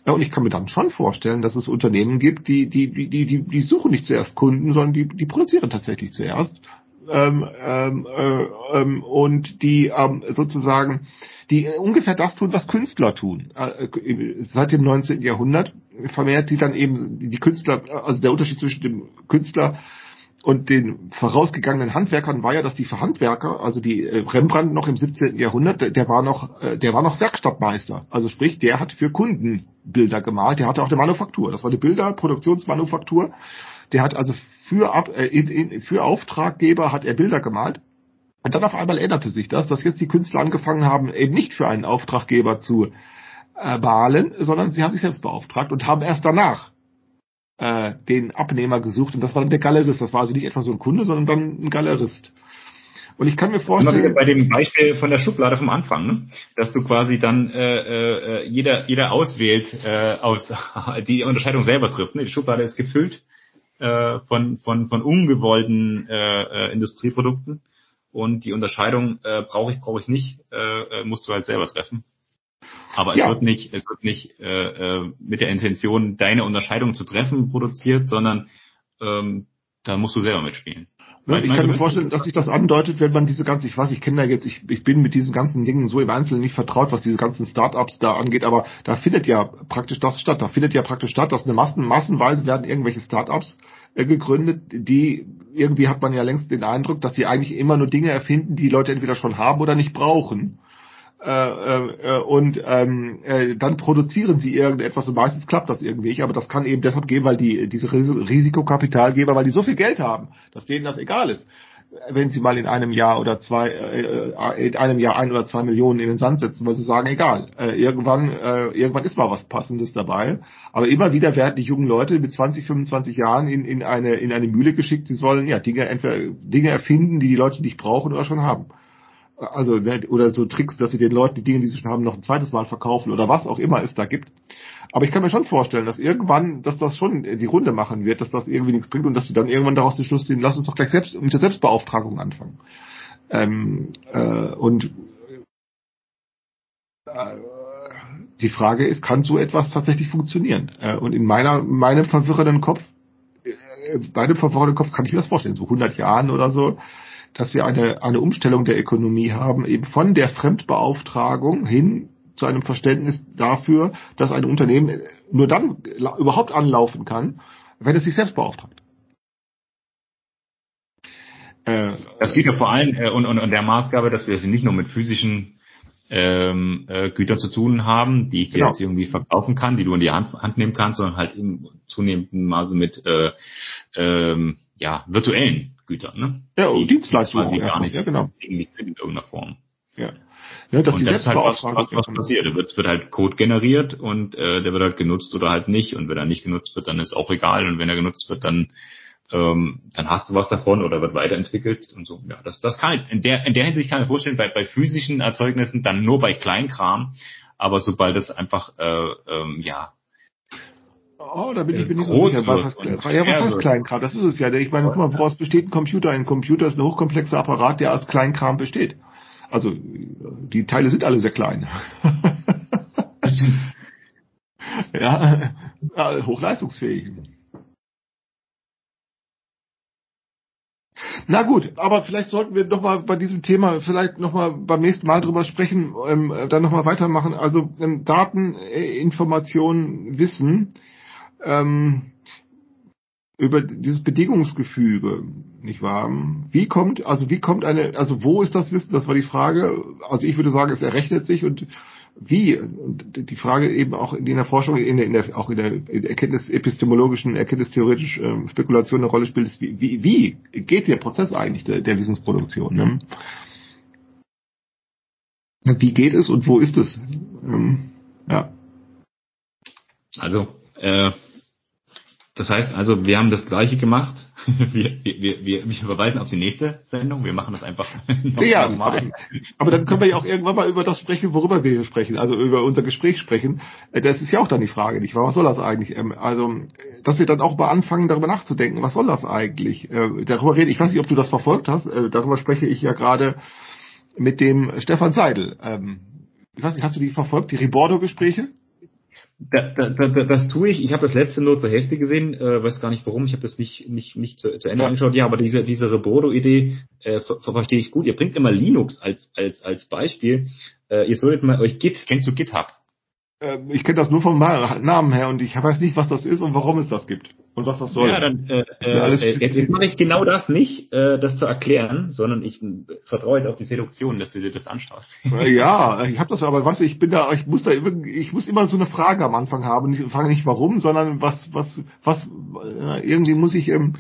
Ja, Und ich kann mir dann schon vorstellen, dass es Unternehmen gibt, die, die, die, die, die, suchen nicht zuerst Kunden, sondern die, die produzieren tatsächlich zuerst. Ähm, ähm, äh, ähm, und die ähm, sozusagen, die äh, ungefähr das tun, was Künstler tun. Äh, äh, seit dem 19. Jahrhundert vermehrt die dann eben die Künstler, also der Unterschied zwischen dem Künstler und den vorausgegangenen Handwerkern war ja, dass die Handwerker, also die äh, Rembrandt noch im 17. Jahrhundert, der, war noch, äh, der war noch Werkstattmeister. Also sprich, der hat für Kunden Bilder gemalt. Der hatte auch eine Manufaktur. Das war eine Bilderproduktionsmanufaktur. Der hat also für, äh, in, in, für Auftraggeber hat er Bilder gemalt. Und dann auf einmal änderte sich das, dass jetzt die Künstler angefangen haben, eben nicht für einen Auftraggeber zu äh, malen, sondern sie haben sich selbst beauftragt und haben erst danach äh, den Abnehmer gesucht und das war dann der Galerist. Das war also nicht etwa so ein Kunde, sondern dann ein Galerist. Und ich kann mir vorstellen. Bei dem Beispiel von der Schublade vom Anfang, ne? dass du quasi dann äh, äh, jeder, jeder auswählt, äh, aus die Unterscheidung selber trifft. Ne? Die Schublade ist gefüllt äh, von, von, von ungewollten äh, äh, Industrieprodukten und die Unterscheidung äh, brauche ich, brauche ich nicht, äh, äh, musst du halt selber treffen. Aber es Ja. wird nicht, es wird nicht äh, äh, mit der Intention, deine Unterscheidung zu treffen, produziert, sondern ähm, da musst du selber mitspielen. Weißt ich kann mir vorstellen, dass sich das andeutet, wenn man diese ganze, ich weiß, ich kenne da jetzt, ich, ich bin mit diesen ganzen Dingen so im Einzelnen nicht vertraut, was diese ganzen Startups da angeht, aber da findet ja praktisch das statt. Da findet ja praktisch statt, dass eine Massen, massenweise werden irgendwelche Startups äh, gegründet, die irgendwie hat man ja längst den Eindruck, dass sie eigentlich immer nur Dinge erfinden, die die Leute entweder schon haben oder nicht brauchen. Äh, äh, und ähm, äh, dann produzieren sie irgendetwas und meistens klappt das irgendwie aber das kann eben deshalb gehen, weil die diese Ris- Risikokapitalgeber, weil die so viel Geld haben, dass denen das egal ist, wenn sie mal in einem Jahr oder zwei, äh, in einem Jahr ein oder zwei Millionen in den Sand setzen, weil sie sagen, egal, äh, irgendwann, äh, irgendwann ist mal was Passendes dabei. Aber immer wieder werden die jungen Leute mit 20, 25 Jahren in, in eine in eine Mühle geschickt. Sie sollen ja Dinge entweder Dinge erfinden, die die Leute nicht brauchen oder schon haben also ne, oder so Tricks, dass sie den Leuten die Dinge, die sie schon haben, noch ein zweites Mal verkaufen oder was auch immer es da gibt. Aber ich kann mir schon vorstellen, dass irgendwann, dass das schon die Runde machen wird, dass das irgendwie nichts bringt und dass sie dann irgendwann daraus den Schluss ziehen, lass uns doch gleich selbst mit der Selbstbeauftragung anfangen. Ähm, äh, und äh, die Frage ist, kann so etwas tatsächlich funktionieren? Äh, und in meiner, meinem verwirrenden Kopf, äh, meinem verwirrenden Kopf kann ich mir das vorstellen, so 100 Jahren oder so, dass wir eine, eine Umstellung der Ökonomie haben, eben von der Fremdbeauftragung hin zu einem Verständnis dafür, dass ein Unternehmen nur dann überhaupt anlaufen kann, wenn es sich selbst beauftragt. Äh, Das geht ja vor allem äh, und, und, und der Maßgabe, dass wir es nicht nur mit physischen ähm, äh, Gütern zu tun haben, die ich dir Genau. jetzt irgendwie verkaufen kann, die du in die Hand, Hand nehmen kannst, sondern halt im zunehmenden Maße mit äh, ähm, ja, virtuellen Gütern. Ne? Ja, und Die Dienstleistungen quasi gar nicht ja, genau. sind in irgendeiner Form. ja. Ja, dass und die das ist halt was, was, was passiert. Da wird, wird halt Code generiert und äh, der wird halt genutzt oder halt nicht. Und wenn er nicht genutzt wird, dann ist auch egal. Und wenn er genutzt wird, dann ähm, dann hast du was davon oder wird weiterentwickelt und so. Ja, das, das kann ich, in der, in der Hinsicht kann ich mir vorstellen, bei, bei physischen Erzeugnissen dann nur bei Kleinkram, aber sobald es einfach, äh, ähm, ja, Oh, da bin ich äh, mir nicht so groß sicher. Wird und was, ja, heißt wird. Kleinkram? Das ist es ja. Ich meine, guck mal, woraus besteht ein Computer? Ein Computer ist ein hochkomplexer Apparat, der aus Kleinkram besteht. Also, die Teile sind alle sehr klein. ja, ja, hochleistungsfähig. Na gut, aber vielleicht sollten wir noch mal bei diesem Thema vielleicht noch mal beim nächsten Mal drüber sprechen, ähm, dann noch mal weitermachen. Also ähm, Daten, äh, Informationen, Wissen ähm, über dieses Bedingungsgefüge, nicht wahr? Wie kommt, also wie kommt eine, also wo ist das Wissen? Das war die Frage. Also ich würde sagen, es errechnet sich und wie? Und die Frage eben auch in der Forschung, in der, in der auch in der, Erkenntnis epistemologischen, erkenntnistheoretischen ähm, Spekulation eine Rolle spielt, ist, wie, wie, wie geht der Prozess eigentlich der, der Wissensproduktion? Ne? Wie geht es und wo ist es? Ähm, ja. also, äh, das heißt also, wir haben das Gleiche gemacht. Wir, wir, wir, wir verweisen auf die nächste Sendung. Wir machen das einfach Ja, aber, mal. aber dann können wir ja auch irgendwann mal über das sprechen, worüber wir hier sprechen, also über unser Gespräch sprechen. Äh, Das ist ja auch dann die Frage, nicht wahr? Was soll das eigentlich? Ähm, Also, dass wir dann auch mal anfangen, darüber nachzudenken, was soll das eigentlich? Äh, Darüber reden, ich weiß nicht, ob du das verfolgt hast, äh, darüber spreche ich ja gerade mit dem Stefan Seidel. Ähm, Ich weiß nicht, hast du die verfolgt, die Ribordo-Gespräche? Da, da, da, da- das tue ich. Ich habe das letzte Not zur Hälfte gesehen, äh, weiß gar nicht warum. Ich habe das nicht nicht nicht zu, zu Ende Ja. angeschaut. Ja, aber diese diese Rebodo-Idee äh, ver, ver, verstehe ich gut. Ihr bringt immer Linux als als als Beispiel. Äh, ihr solltet mal euch Git. Kennst du GitHub? äh, ich kenne das nur vom Namen her und ich weiß nicht, was das ist und warum es das gibt und was das soll. Ja, dann äh, äh, jetzt, jetzt mache ich genau das nicht, äh, das zu erklären, sondern ich vertraue jetzt auf die Seduktion, dass du dir das anschaust. Äh, Ja, ich habe das aber, weißt du, ich bin da, ich muss da, ich muss immer so eine Frage am Anfang haben. Ich frage nicht warum, sondern was, was, was, äh, irgendwie muss ich, ähm,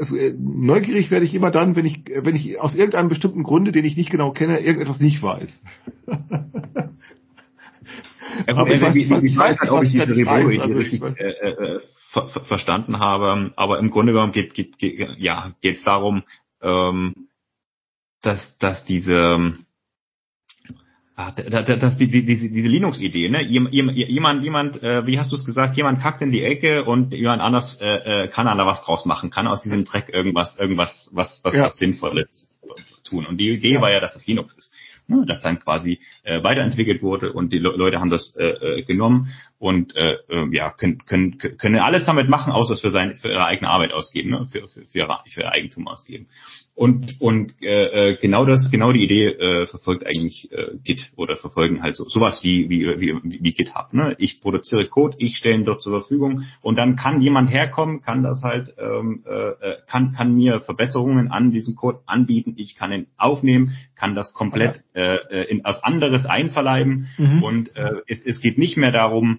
also, äh, neugierig werde ich immer dann, wenn ich, wenn ich aus irgendeinem bestimmten Grunde, den ich nicht genau kenne, irgendetwas nicht weiß. Ja, Aber ich äh, weiß was- wie- ich ich weiß weiß nicht, ob ich diese ich weiß. Revue Also, ich richtig weiß- äh, äh, ver ver verstanden habe, aber im Grunde genommen geht geht, geht ja geht es darum, ähm, dass dass diese Ah, da- da- dass die, die, diese, diese Linux-Idee, ne? Jem- jem- Jemand, jemand, äh, wie hast du es gesagt, jemand kackt in dieEcke und jemand anders äh, äh, kann da was draus machen, kann aus diesem Dreck irgendwas, irgendwas, was, was, Ja. was Sinnvolles tun. Und die Idee Ja. war ja, dass es Linux ist. Ne? Das dann quasi äh, weiterentwickelt wurde und die Le Leute haben das äh, äh, genommen und äh, äh, ja, können, können, können alles damit machen, außer es für, sein, für ihre eigene Arbeit ausgeben, ne? für, für, für, ihre, für ihr Eigentum ausgeben. Und, und äh, äh, genau das, genau die Idee äh, verfolgt eigentlich äh, Git oder verfolgen halt so sowas wie wie wie, wie GitHub. Ne? Ich produziere Code, ich stelle ihn dort zur Verfügung und dann kann jemand herkommen, kann das halt, ähm, äh, äh, kann kann mir Verbesserungen an diesem Code anbieten. Ich kann ihn aufnehmen, kann das komplett äh, äh, in was anderes einverleiben Mhm. und äh, es, es geht nicht mehr darum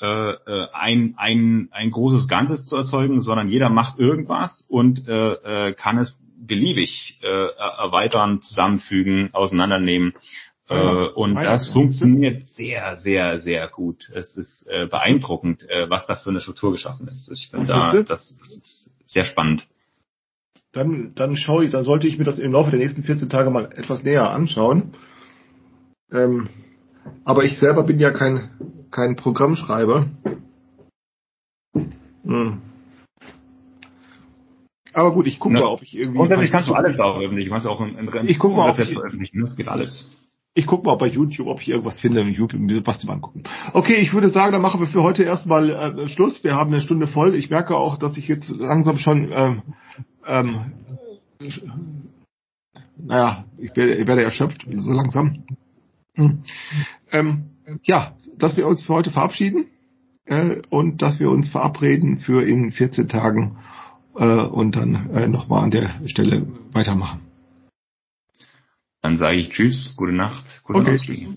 äh, äh, ein, ein, ein großes Ganzes zu erzeugen, sondern jeder macht irgendwas und äh, äh, kann es beliebig äh, er- erweitern, zusammenfügen, auseinandernehmen. Ja, Äh, und meine das funktioniert sehr, sehr, sehr gut. Es ist äh, beeindruckend, äh, was da für eine Struktur geschaffen ist. Ich finde da, das, das ist sehr spannend. Dann, dann schaue ich, dann sollte ich mir das im Laufe der nächsten 14 Tage mal etwas näher anschauen. Ähm, aber ich selber bin ja kein, kein Programmschreiber. Hm. Aber gut, ich gucke Ne. mal, ob ich irgendwie. Grundsätzlich kannst du alles veröffentlichen. Du kannst auch im, im Ich guck mal, ob ich- veröffentlichen. Das geht alles. Ich gucke mal bei YouTube, ob ich irgendwas finde im YouTube, was zum angucken. Okay, ich würde sagen, dann machen wir für heute erstmal äh, Schluss. Wir haben eine Stunde voll. Ich merke auch, dass ich jetzt langsam schon, ähm, ähm, naja, ich werde, ich werde erschöpft, so langsam. Hm. Ähm, ja, dass wir uns für heute verabschieden äh, und dass wir uns verabreden für in 14 Tagen äh, und dann äh, nochmal an der Stelle weitermachen. Dann sage ich Tschüss, gute Nacht, gute Okay, Nacht. tschüss.